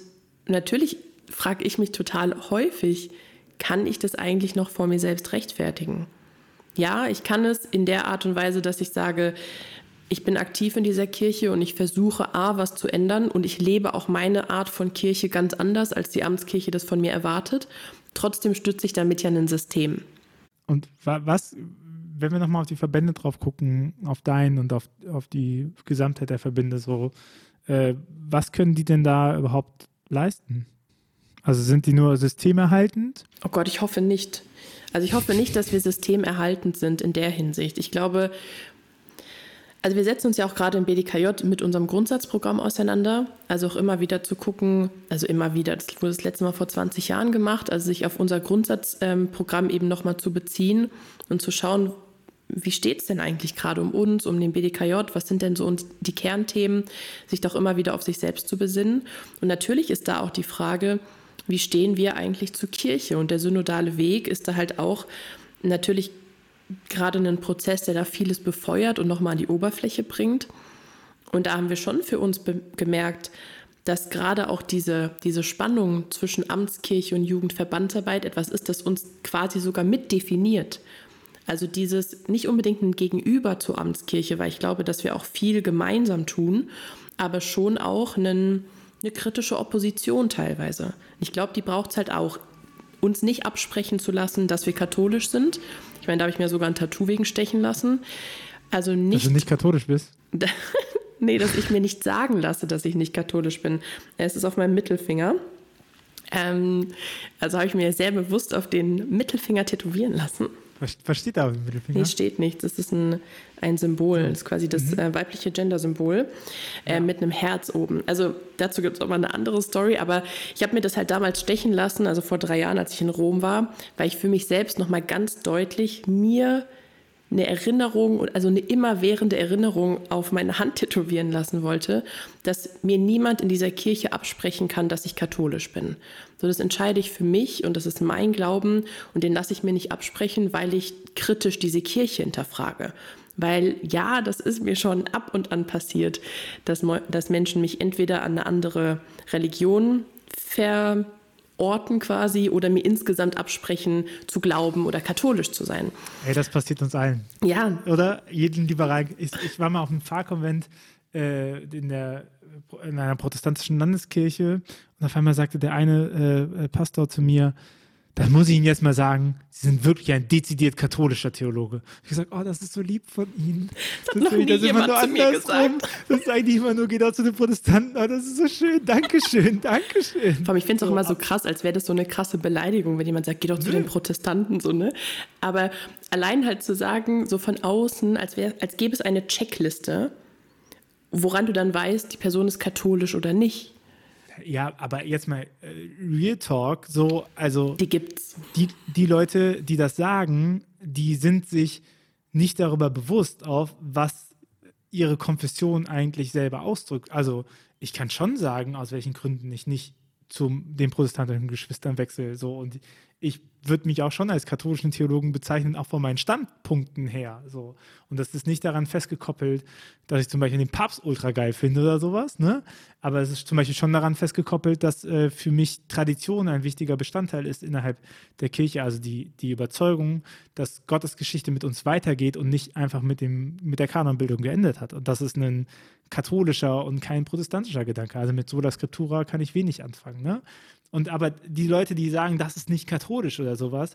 natürlich frage ich mich total häufig, kann ich das eigentlich noch vor mir selbst rechtfertigen? ja, ich kann es in der Art und Weise, dass ich sage, ich bin aktiv in dieser Kirche und ich versuche A, was zu ändern und ich lebe auch meine Art von Kirche ganz anders, als die Amtskirche das von mir erwartet. Trotzdem stütze ich damit ja ein System. Und was, wenn wir nochmal auf die Verbände drauf gucken, auf deinen und auf, auf die Gesamtheit der Verbände, so, äh, was können die denn da überhaupt leisten? Also sind die nur systemerhaltend? Oh Gott, ich hoffe nicht. Also ich hoffe nicht, dass wir systemerhaltend sind in der Hinsicht. Ich glaube, also wir setzen uns ja auch gerade im BDKJ mit unserem Grundsatzprogramm auseinander. Also auch immer wieder zu gucken, also immer wieder, das wurde das letzte Mal vor 20 Jahren gemacht, also sich auf unser Grundsatzprogramm ähm, eben nochmal zu beziehen und zu schauen, wie steht es denn eigentlich gerade um uns, um den BDKJ, was sind denn so uns die Kernthemen, sich doch immer wieder auf sich selbst zu besinnen. Und natürlich ist da auch die Frage, wie stehen wir eigentlich zur Kirche? Und der synodale Weg ist da halt auch natürlich gerade ein Prozess, der da vieles befeuert und nochmal an die Oberfläche bringt. Und da haben wir schon für uns gemerkt, dass gerade auch diese, diese Spannung zwischen Amtskirche und Jugendverbandsarbeit etwas ist, das uns quasi sogar mitdefiniert. Also dieses nicht unbedingt ein Gegenüber zur Amtskirche, weil ich glaube, dass wir auch viel gemeinsam tun, aber schon auch einen, eine kritische Opposition teilweise. Ich glaube, die braucht es halt auch, uns nicht absprechen zu lassen, dass wir katholisch sind, ich meine, da habe ich mir sogar ein Tattoo wegen stechen lassen. Also nicht. Dass du nicht katholisch bist? nee, dass ich mir nicht sagen lasse, dass ich nicht katholisch bin. Es ist auf meinem Mittelfinger. Ähm, also habe ich mir sehr bewusst auf den Mittelfinger tätowieren lassen. Was steht da auf dem Mittelfinger? Nee, steht nichts. Das ist ein, ein Symbol. Das ist quasi das mhm. äh, weibliche Gender-Symbol äh, ja. mit einem Herz oben. Also dazu gibt es auch mal eine andere Story, aber ich habe mir das halt damals stechen lassen, also vor drei Jahren, als ich in Rom war, weil ich für mich selbst nochmal ganz deutlich mir eine Erinnerung, also eine immerwährende Erinnerung auf meine Hand tätowieren lassen wollte, dass mir niemand in dieser Kirche absprechen kann, dass ich katholisch bin. So, das entscheide ich für mich und das ist mein Glauben und den lasse ich mir nicht absprechen, weil ich kritisch diese Kirche hinterfrage. Weil ja, das ist mir schon ab und an passiert, dass, dass Menschen mich entweder an eine andere Religion ver orten quasi oder mir insgesamt absprechen, zu glauben oder katholisch zu sein. Ey, das passiert uns allen. Ja. Oder jeden liberalen. Ich, ich war mal auf einem Pfarrkonvent äh, in, der, in einer protestantischen Landeskirche und auf einmal sagte der eine äh, Pastor zu mir, das muss ich Ihnen jetzt mal sagen, Sie sind wirklich ein dezidiert katholischer Theologe. Ich gesagt, oh, das ist so lieb von Ihnen. Das, das, ist, das immer nur andersrum. Das ist eigentlich immer nur, geht auch zu den Protestanten. Oh, das ist so schön. Dankeschön, Dankeschön. Vor allem, ich finde es auch immer so krass, als wäre das so eine krasse Beleidigung, wenn jemand sagt, geh doch zu den Protestanten, so, ne? Aber allein halt zu sagen, so von außen, als, wär, als gäbe es eine Checkliste, woran du dann weißt, die Person ist katholisch oder nicht. Ja, aber jetzt mal äh, Real Talk, so, also. Die gibt's. Die, die Leute, die das sagen, die sind sich nicht darüber bewusst, auf was ihre Konfession eigentlich selber ausdrückt. Also, ich kann schon sagen, aus welchen Gründen ich nicht zu den protestantischen Geschwistern wechsle. So, und ich würde mich auch schon als katholischen Theologen bezeichnen, auch von meinen Standpunkten her. So. Und das ist nicht daran festgekoppelt, dass ich zum Beispiel den Papst ultra geil finde oder sowas. Ne? Aber es ist zum Beispiel schon daran festgekoppelt, dass äh, für mich Tradition ein wichtiger Bestandteil ist innerhalb der Kirche. Also die, die Überzeugung, dass Gottes Geschichte mit uns weitergeht und nicht einfach mit, dem, mit der Kanonbildung geendet hat. Und das ist ein katholischer und kein protestantischer Gedanke. Also mit Sola Scriptura kann ich wenig anfangen. Ne? Und aber die Leute, die sagen, das ist nicht katholisch oder sowas,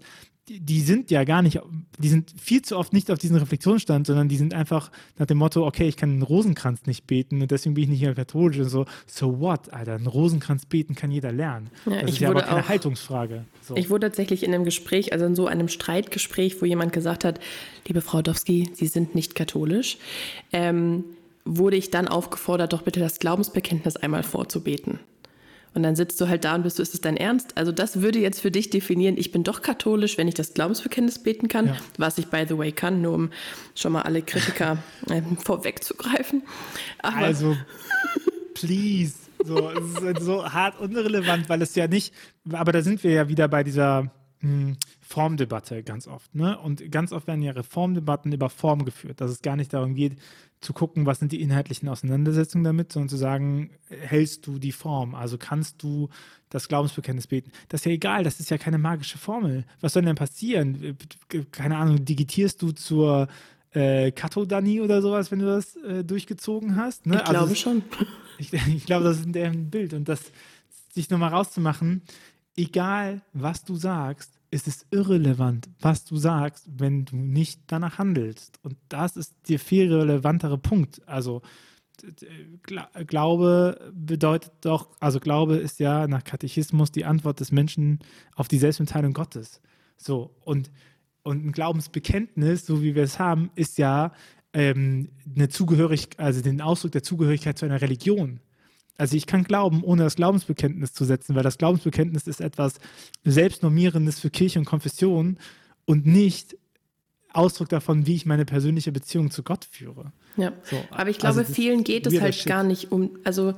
die, die, sind ja gar nicht, die sind viel zu oft nicht auf diesen Reflexionsstand, sondern die sind einfach nach dem Motto, okay, ich kann einen Rosenkranz nicht beten und deswegen bin ich nicht mehr katholisch und so, so what, Alter, einen Rosenkranz beten kann jeder lernen. Ja, das ist ja aber keine auch, Haltungsfrage. So. Ich wurde tatsächlich in einem Gespräch, also in so einem Streitgespräch, wo jemand gesagt hat, liebe Frau Dowski, Sie sind nicht katholisch, ähm, wurde ich dann aufgefordert, doch bitte das Glaubensbekenntnis einmal vorzubeten. Und dann sitzt du halt da und bist du, ist es dein Ernst? Also das würde jetzt für dich definieren, ich bin doch katholisch, wenn ich das Glaubensbekenntnis beten kann, ja. was ich by the way kann, nur um schon mal alle Kritiker äh, vorwegzugreifen. Aber also, please. So, es ist halt so hart unrelevant, weil es ja nicht, aber da sind wir ja wieder bei dieser Formdebatte ganz oft. Ne? Und ganz oft werden ja Reformdebatten über Form geführt, dass es gar nicht darum geht, zu gucken, was sind die inhaltlichen Auseinandersetzungen damit, sondern zu sagen, hältst du die Form? Also kannst du das Glaubensbekenntnis beten? Das ist ja egal, das ist ja keine magische Formel. Was soll denn passieren? Keine Ahnung, digitierst du zur äh, Katodanie oder sowas, wenn du das äh, durchgezogen hast? Ne? Ich glaube also, schon. Ich, ich glaube, das ist ein Bild. Und das sich nochmal rauszumachen, egal was du sagst, ist es irrelevant, was du sagst, wenn du nicht danach handelst. Und das ist der viel relevantere Punkt. Also Glaube bedeutet doch, also Glaube ist ja nach Katechismus die Antwort des Menschen auf die Selbstmitteilung Gottes. So, und, und ein Glaubensbekenntnis, so wie wir es haben, ist ja ähm, eine Zugehörigkeit, also den Ausdruck der Zugehörigkeit zu einer Religion. Also ich kann glauben, ohne das Glaubensbekenntnis zu setzen, weil das Glaubensbekenntnis ist etwas Selbstnormierendes für Kirche und Konfession und nicht Ausdruck davon, wie ich meine persönliche Beziehung zu Gott führe. Ja, so, aber ich glaube, also vielen geht es halt gar nicht um, also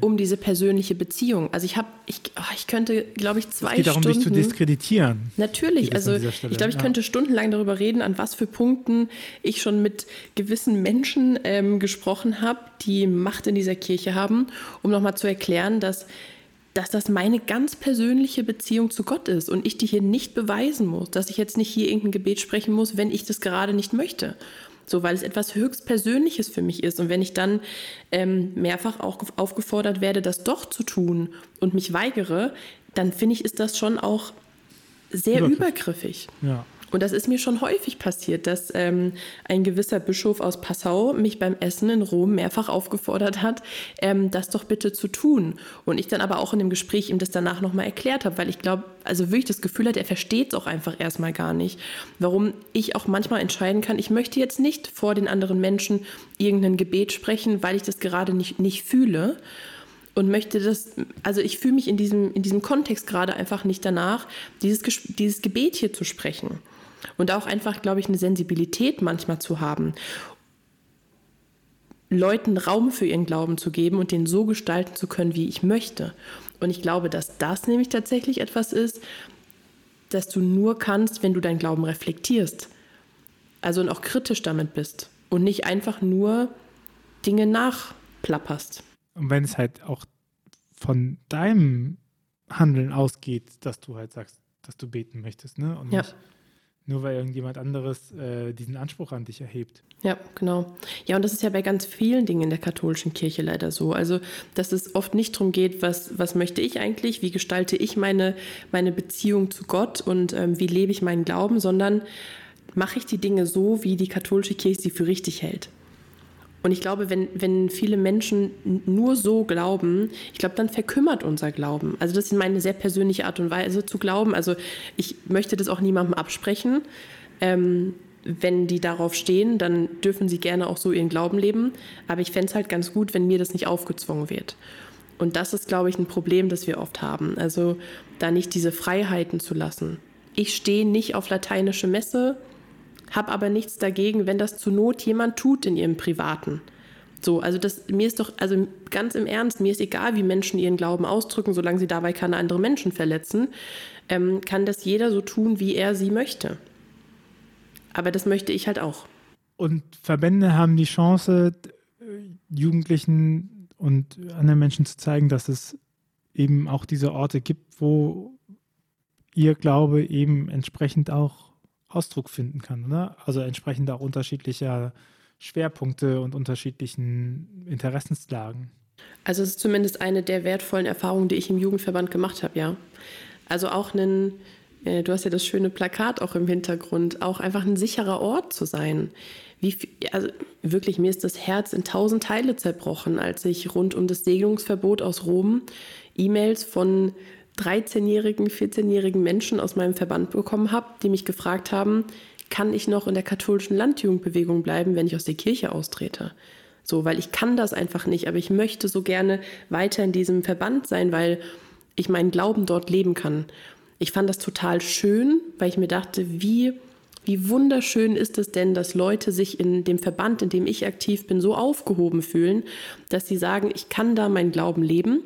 um diese persönliche Beziehung. Also ich habe, ich, oh, ich könnte, glaube ich, zwei es geht darum, Stunden. dich zu diskreditieren. Natürlich, also ich glaube, ich ja. könnte stundenlang darüber reden, an was für Punkten ich schon mit gewissen Menschen ähm, gesprochen habe, die Macht in dieser Kirche haben, um nochmal zu erklären, dass dass das meine ganz persönliche Beziehung zu Gott ist und ich die hier nicht beweisen muss, dass ich jetzt nicht hier irgendein Gebet sprechen muss, wenn ich das gerade nicht möchte. So, weil es etwas höchst Persönliches für mich ist. Und wenn ich dann ähm, mehrfach auch aufgefordert werde, das doch zu tun und mich weigere, dann finde ich, ist das schon auch sehr übergriffig. übergriffig. Ja. Und das ist mir schon häufig passiert, dass ähm, ein gewisser Bischof aus Passau mich beim Essen in Rom mehrfach aufgefordert hat, ähm, das doch bitte zu tun. Und ich dann aber auch in dem Gespräch ihm das danach nochmal erklärt habe, weil ich glaube, also wirklich das Gefühl hat, er versteht es auch einfach erstmal gar nicht. Warum ich auch manchmal entscheiden kann, ich möchte jetzt nicht vor den anderen Menschen irgendein Gebet sprechen, weil ich das gerade nicht, nicht fühle und möchte das, also ich fühle mich in diesem, in diesem Kontext gerade einfach nicht danach, dieses, dieses Gebet hier zu sprechen. Und auch einfach, glaube ich, eine Sensibilität manchmal zu haben, Leuten Raum für ihren Glauben zu geben und den so gestalten zu können, wie ich möchte. Und ich glaube, dass das nämlich tatsächlich etwas ist, das du nur kannst, wenn du deinen Glauben reflektierst. Also und auch kritisch damit bist und nicht einfach nur Dinge nachplapperst. Und wenn es halt auch von deinem Handeln ausgeht, dass du halt sagst, dass du beten möchtest, ne? Und ja. nicht nur weil irgendjemand anderes äh, diesen Anspruch an dich erhebt. Ja, genau. Ja, und das ist ja bei ganz vielen Dingen in der katholischen Kirche leider so. Also, dass es oft nicht darum geht, was, was möchte ich eigentlich, wie gestalte ich meine, meine Beziehung zu Gott und ähm, wie lebe ich meinen Glauben, sondern mache ich die Dinge so, wie die katholische Kirche sie für richtig hält. Und ich glaube, wenn, wenn viele Menschen nur so glauben, ich glaube, dann verkümmert unser Glauben. Also das ist meine sehr persönliche Art und Weise zu glauben. Also ich möchte das auch niemandem absprechen. Ähm, wenn die darauf stehen, dann dürfen sie gerne auch so ihren Glauben leben. Aber ich fände es halt ganz gut, wenn mir das nicht aufgezwungen wird. Und das ist, glaube ich, ein Problem, das wir oft haben. Also da nicht diese Freiheiten zu lassen. Ich stehe nicht auf lateinische Messe, habe aber nichts dagegen, wenn das zur Not jemand tut in ihrem Privaten. So, also das, mir ist doch, also ganz im Ernst, mir ist egal, wie Menschen ihren Glauben ausdrücken, solange sie dabei keine anderen Menschen verletzen, ähm, kann das jeder so tun, wie er sie möchte. Aber das möchte ich halt auch. Und Verbände haben die Chance, Jugendlichen und anderen Menschen zu zeigen, dass es eben auch diese Orte gibt, wo ihr Glaube eben entsprechend auch Ausdruck finden kann, oder? Also entsprechend auch unterschiedlicher Schwerpunkte und unterschiedlichen Interessenslagen. Also es ist zumindest eine der wertvollen Erfahrungen, die ich im Jugendverband gemacht habe, ja. Also auch ein, äh, du hast ja das schöne Plakat auch im Hintergrund, auch einfach ein sicherer Ort zu sein. Wie, also wirklich, mir ist das Herz in tausend Teile zerbrochen, als ich rund um das Segelungsverbot aus Rom E-Mails von 13-jährigen, 14-jährigen Menschen aus meinem Verband bekommen habe, die mich gefragt haben, kann ich noch in der katholischen Landjugendbewegung bleiben, wenn ich aus der Kirche austrete? So, weil ich kann das einfach nicht, aber ich möchte so gerne weiter in diesem Verband sein, weil ich meinen Glauben dort leben kann. Ich fand das total schön, weil ich mir dachte, wie, wie wunderschön ist es denn, dass Leute sich in dem Verband, in dem ich aktiv bin, so aufgehoben fühlen, dass sie sagen, ich kann da meinen Glauben leben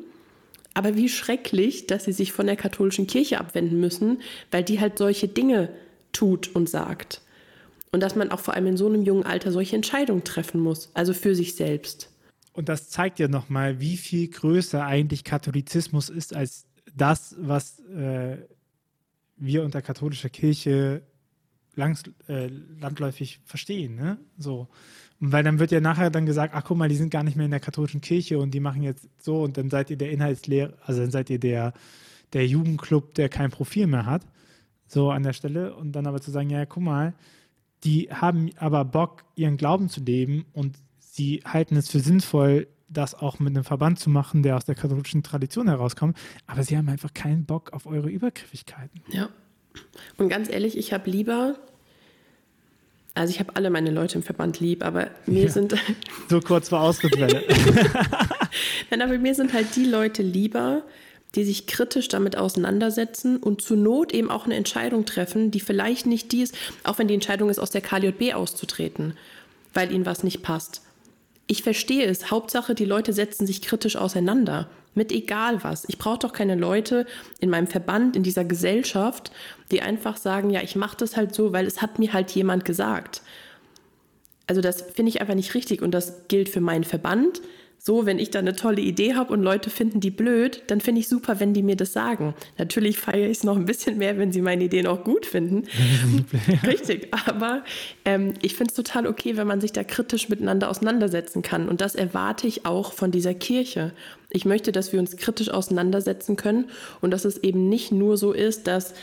Aber wie schrecklich, dass sie sich von der katholischen Kirche abwenden müssen, weil die halt solche Dinge tut und sagt. Und dass man auch vor allem in so einem jungen Alter solche Entscheidungen treffen muss, also für sich selbst. Und das zeigt ja nochmal, wie viel größer eigentlich Katholizismus ist als das, was äh, wir unter katholischer Kirche langs, äh, landläufig verstehen. Ne? So. Weil dann wird ja nachher dann gesagt, ach guck mal, die sind gar nicht mehr in der katholischen Kirche und die machen jetzt so und dann seid ihr der Inhaltslehrer, also dann seid ihr der, der Jugendclub, der kein Profil mehr hat. So an der Stelle. Und dann aber zu sagen, ja, guck mal, die haben aber Bock, ihren Glauben zu leben und sie halten es für sinnvoll, das auch mit einem Verband zu machen, der aus der katholischen Tradition herauskommt. Aber sie haben einfach keinen Bock auf eure Übergriffigkeiten. Ja. Und ganz ehrlich, ich habe lieber, also ich habe alle meine Leute im Verband lieb, aber mir ja. sind. So kurz vor Austrittswelle. Nein, aber mir sind halt die Leute lieber, die sich kritisch damit auseinandersetzen und zur Not eben auch eine Entscheidung treffen, die vielleicht nicht die ist, auch wenn die Entscheidung ist, aus der KJB auszutreten, weil ihnen was nicht passt. Ich verstehe es. Hauptsache, die Leute setzen sich kritisch auseinander. Mit egal was. Ich brauche doch keine Leute in meinem Verband, in dieser Gesellschaft, die einfach sagen, ja, ich mache das halt so, weil es hat mir halt jemand gesagt. Also das finde ich einfach nicht richtig und das gilt für meinen Verband, so, wenn ich da eine tolle Idee habe und Leute finden die blöd, dann finde ich super, wenn die mir das sagen. Natürlich feiere ich es noch ein bisschen mehr, wenn sie meine Ideen auch gut finden. Richtig, aber ähm, ich finde es total okay, wenn man sich da kritisch miteinander auseinandersetzen kann. Und das erwarte ich auch von dieser Kirche. Ich möchte, dass wir uns kritisch auseinandersetzen können und dass es eben nicht nur so ist, dass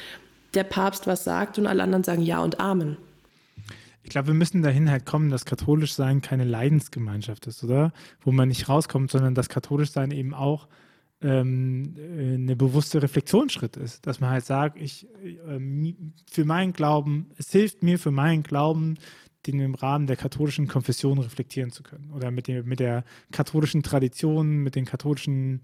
der Papst was sagt und alle anderen sagen Ja und Amen. Ich glaube, wir müssen dahin halt kommen, dass katholisch sein keine Leidensgemeinschaft ist, oder? Wo man nicht rauskommt, sondern dass katholisch sein eben auch ähm, äh, eine bewusste Reflexionsschritt ist. Dass man halt sagt, ich äh, für meinen Glauben, es hilft mir für meinen Glauben, den im Rahmen der katholischen Konfession reflektieren zu können. Oder mit, dem, mit der katholischen Tradition, mit den katholischen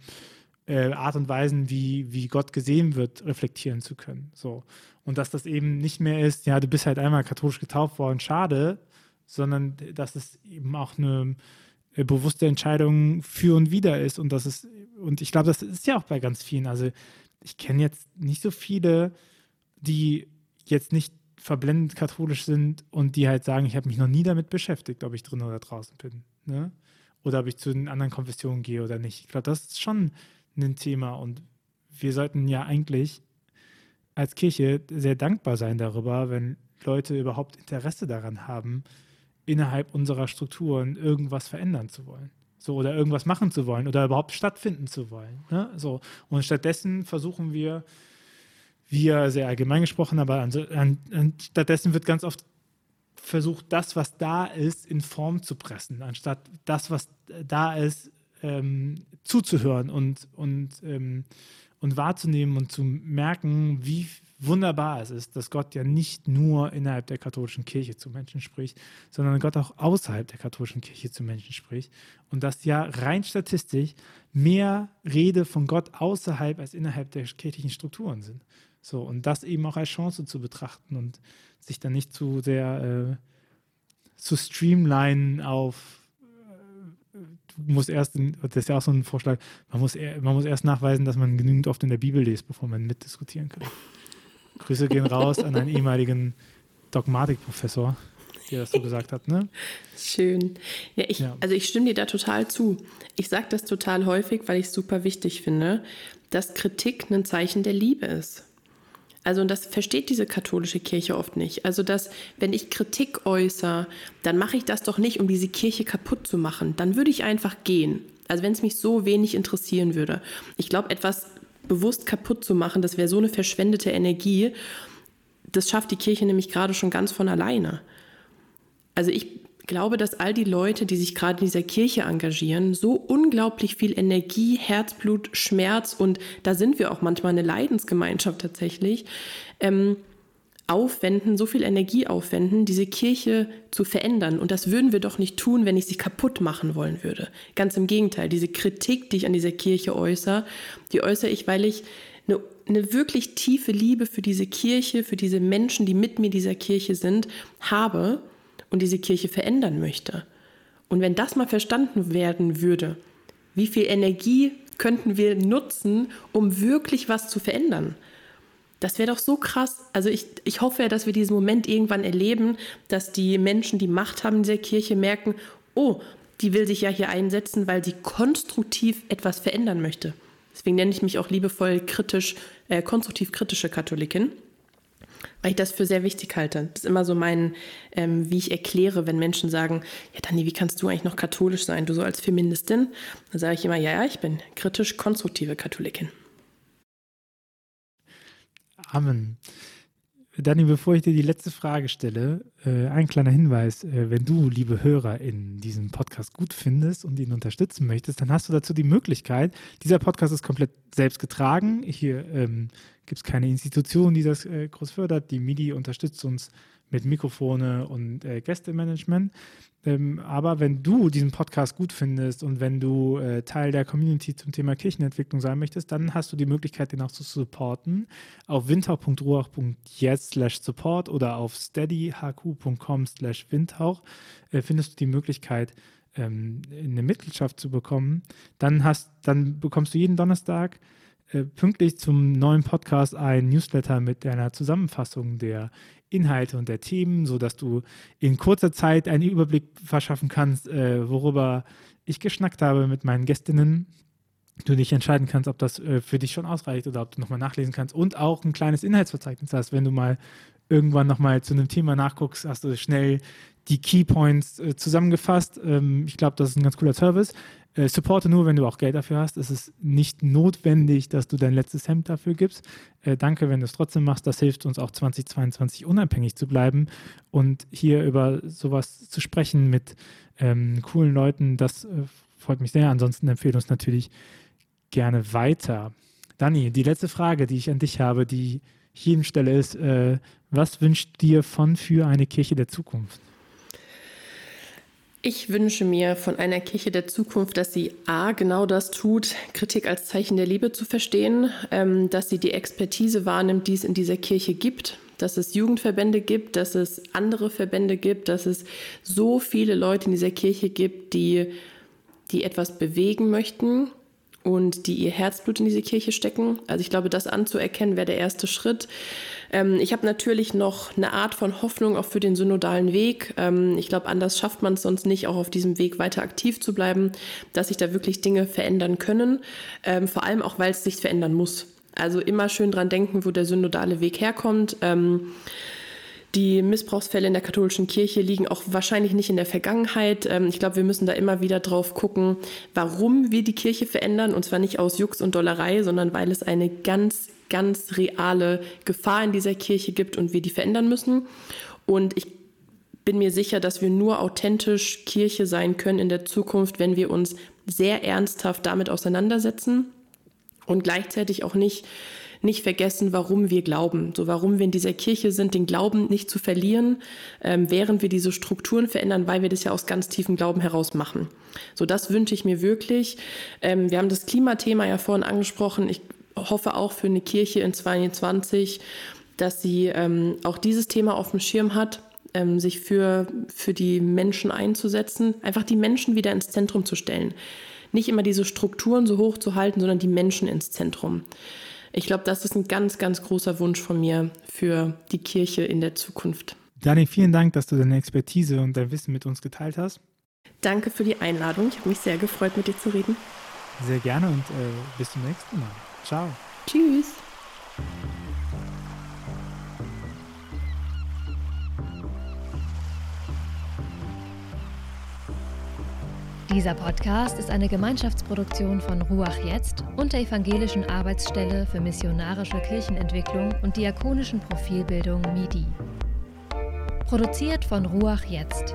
äh, Art und Weisen, wie, wie Gott gesehen wird, reflektieren zu können. So. Und dass das eben nicht mehr ist, ja, du bist halt einmal katholisch getauft worden, schade, sondern dass es eben auch eine bewusste Entscheidung für und wieder ist. Und das ist, und ich glaube, das ist ja auch bei ganz vielen. Also ich kenne jetzt nicht so viele, die jetzt nicht verblendet katholisch sind und die halt sagen, ich habe mich noch nie damit beschäftigt, ob ich drin oder draußen bin. Ne? Oder ob ich zu den anderen Konfessionen gehe oder nicht. Ich glaube, das ist schon ein Thema und wir sollten ja eigentlich als Kirche sehr dankbar sein darüber, wenn Leute überhaupt Interesse daran haben, innerhalb unserer Strukturen irgendwas verändern zu wollen. So, oder irgendwas machen zu wollen oder überhaupt stattfinden zu wollen. Ne? So. Und stattdessen versuchen wir, wir sehr allgemein gesprochen, aber an, an, stattdessen wird ganz oft versucht, das, was da ist, in Form zu pressen, anstatt das, was da ist, ähm, zuzuhören und, und, ähm, und wahrzunehmen und zu merken, wie wunderbar es ist, dass Gott ja nicht nur innerhalb der katholischen Kirche zu Menschen spricht, sondern Gott auch außerhalb der katholischen Kirche zu Menschen spricht. Und dass ja rein statistisch mehr Rede von Gott außerhalb als innerhalb der kirchlichen Strukturen sind. So, und das eben auch als Chance zu betrachten und sich dann nicht zu sehr äh, zu streamlinen auf muss erst, das ist ja auch so ein Vorschlag, man muss, man muss erst nachweisen, dass man genügend oft in der Bibel liest, bevor man mitdiskutieren kann. Grüße gehen raus an einen ehemaligen Dogmatikprofessor, der das so gesagt hat, ne? Schön. Ja, ich, ja. also ich stimme dir da total zu. Ich sage das total häufig, weil ich es super wichtig finde, dass Kritik ein Zeichen der Liebe ist. Also, und das versteht diese katholische Kirche oft nicht. Also, dass, wenn ich Kritik äußere, dann mache ich das doch nicht, um diese Kirche kaputt zu machen. Dann würde ich einfach gehen. Also, wenn es mich so wenig interessieren würde. Ich glaube, etwas bewusst kaputt zu machen, das wäre so eine verschwendete Energie. Das schafft die Kirche nämlich gerade schon ganz von alleine. Also, ich glaube, dass all die Leute, die sich gerade in dieser Kirche engagieren, so unglaublich viel Energie, Herzblut, Schmerz und da sind wir auch manchmal eine Leidensgemeinschaft tatsächlich, ähm, aufwenden, so viel Energie aufwenden, diese Kirche zu verändern. Und das würden wir doch nicht tun, wenn ich sie kaputt machen wollen würde. Ganz im Gegenteil, diese Kritik, die ich an dieser Kirche äußere, die äußere ich, weil ich eine, eine wirklich tiefe Liebe für diese Kirche, für diese Menschen, die mit mir dieser Kirche sind, habe und diese Kirche verändern möchte. Und wenn das mal verstanden werden würde, wie viel Energie könnten wir nutzen, um wirklich was zu verändern? Das wäre doch so krass. Also ich, ich hoffe ja, dass wir diesen Moment irgendwann erleben, dass die Menschen, die Macht haben in dieser Kirche, merken, oh, die will sich ja hier einsetzen, weil sie konstruktiv etwas verändern möchte. Deswegen nenne ich mich auch liebevoll kritisch, äh, konstruktiv kritische Katholikin, weil ich das für sehr wichtig halte. Das ist immer so mein, ähm, wie ich erkläre, wenn Menschen sagen, ja Dani, wie kannst du eigentlich noch katholisch sein, du so als Feministin? Dann sage ich immer, ja, ja, ich bin kritisch konstruktive Katholikin. Amen. Dani, bevor ich dir die letzte Frage stelle, äh, ein kleiner Hinweis. Äh, wenn du, liebe Hörer, in diesem Podcast gut findest und ihn unterstützen möchtest, dann hast du dazu die Möglichkeit. Dieser Podcast ist komplett selbst getragen. Hier ähm, gibt es keine Institution, die das äh, groß fördert. Die MIDI unterstützt uns mit Mikrofone und äh, Gästemanagement. Ähm, aber wenn du diesen Podcast gut findest und wenn du äh, Teil der Community zum Thema Kirchenentwicklung sein möchtest, dann hast du die Möglichkeit, den auch zu supporten. Auf windhauch.ruach.jetzt slash support oder auf steadyhq.com slash windhauch äh, findest du die Möglichkeit, ähm, eine Mitgliedschaft zu bekommen. Dann, hast, dann bekommst du jeden Donnerstag äh, pünktlich zum neuen Podcast ein Newsletter mit einer Zusammenfassung der Inhalte und der Themen, sodass du in kurzer Zeit einen Überblick verschaffen kannst, äh, worüber ich geschnackt habe mit meinen Gästinnen. Du dich entscheiden kannst, ob das äh, für dich schon ausreicht oder ob du nochmal nachlesen kannst und auch ein kleines Inhaltsverzeichnis hast. Wenn du mal irgendwann nochmal zu einem Thema nachguckst, hast du schnell die Keypoints äh, zusammengefasst. Ähm, ich glaube, das ist ein ganz cooler Service. Äh, supporte nur, wenn du auch Geld dafür hast. Es ist nicht notwendig, dass du dein letztes Hemd dafür gibst. Äh, danke, wenn du es trotzdem machst. Das hilft uns auch 2022 unabhängig zu bleiben und hier über sowas zu sprechen mit ähm, coolen Leuten. Das äh, freut mich sehr. Ansonsten empfehle uns natürlich gerne weiter. Dani, die letzte Frage, die ich an dich habe, die ich jedem stelle, ist: äh, Was wünscht dir von für eine Kirche der Zukunft? Ich wünsche mir von einer Kirche der Zukunft, dass sie A, genau das tut, Kritik als Zeichen der Liebe zu verstehen, ähm, dass sie die Expertise wahrnimmt, die es in dieser Kirche gibt, dass es Jugendverbände gibt, dass es andere Verbände gibt, dass es so viele Leute in dieser Kirche gibt, die, die etwas bewegen möchten und die ihr Herzblut in diese Kirche stecken. Also ich glaube, das anzuerkennen wäre der erste Schritt. Ähm, ich habe natürlich noch eine Art von Hoffnung auch für den synodalen Weg. Ähm, ich glaube, anders schafft man es sonst nicht, auch auf diesem Weg weiter aktiv zu bleiben, dass sich da wirklich Dinge verändern können. Ähm, vor allem auch, weil es sich verändern muss. Also immer schön dran denken, wo der synodale Weg herkommt. Ähm, die Missbrauchsfälle in der katholischen Kirche liegen auch wahrscheinlich nicht in der Vergangenheit. Ähm, ich glaube, wir müssen da immer wieder drauf gucken, warum wir die Kirche verändern. Und zwar nicht aus Jux und Dollerei, sondern weil es eine ganz, ganz reale Gefahr in dieser Kirche gibt und wir die verändern müssen. Und ich bin mir sicher, dass wir nur authentisch Kirche sein können in der Zukunft, wenn wir uns sehr ernsthaft damit auseinandersetzen und gleichzeitig auch nicht nicht vergessen, warum wir glauben. So warum wir in dieser Kirche sind, den Glauben nicht zu verlieren, ähm, während wir diese Strukturen verändern, weil wir das ja aus ganz tiefem Glauben heraus machen. So das wünsche ich mir wirklich. Ähm, wir haben das Klimathema ja vorhin angesprochen. Ich hoffe auch für eine Kirche in 2022, dass sie ähm, auch dieses Thema auf dem Schirm hat, ähm, sich für, für die Menschen einzusetzen, einfach die Menschen wieder ins Zentrum zu stellen. Nicht immer diese Strukturen so hoch zu halten, sondern die Menschen ins Zentrum. Ich glaube, das ist ein ganz, ganz großer Wunsch von mir für die Kirche in der Zukunft. Dani, vielen Dank, dass du deine Expertise und dein Wissen mit uns geteilt hast. Danke für die Einladung. Ich habe mich sehr gefreut, mit dir zu reden. Sehr gerne und äh, bis zum nächsten Mal. Ciao. Tschüss. Dieser Podcast ist eine Gemeinschaftsproduktion von Ruach Jetzt und der Evangelischen Arbeitsstelle für missionarische Kirchenentwicklung und diakonischen Profilbildung MIDI. Produziert von Ruach Jetzt.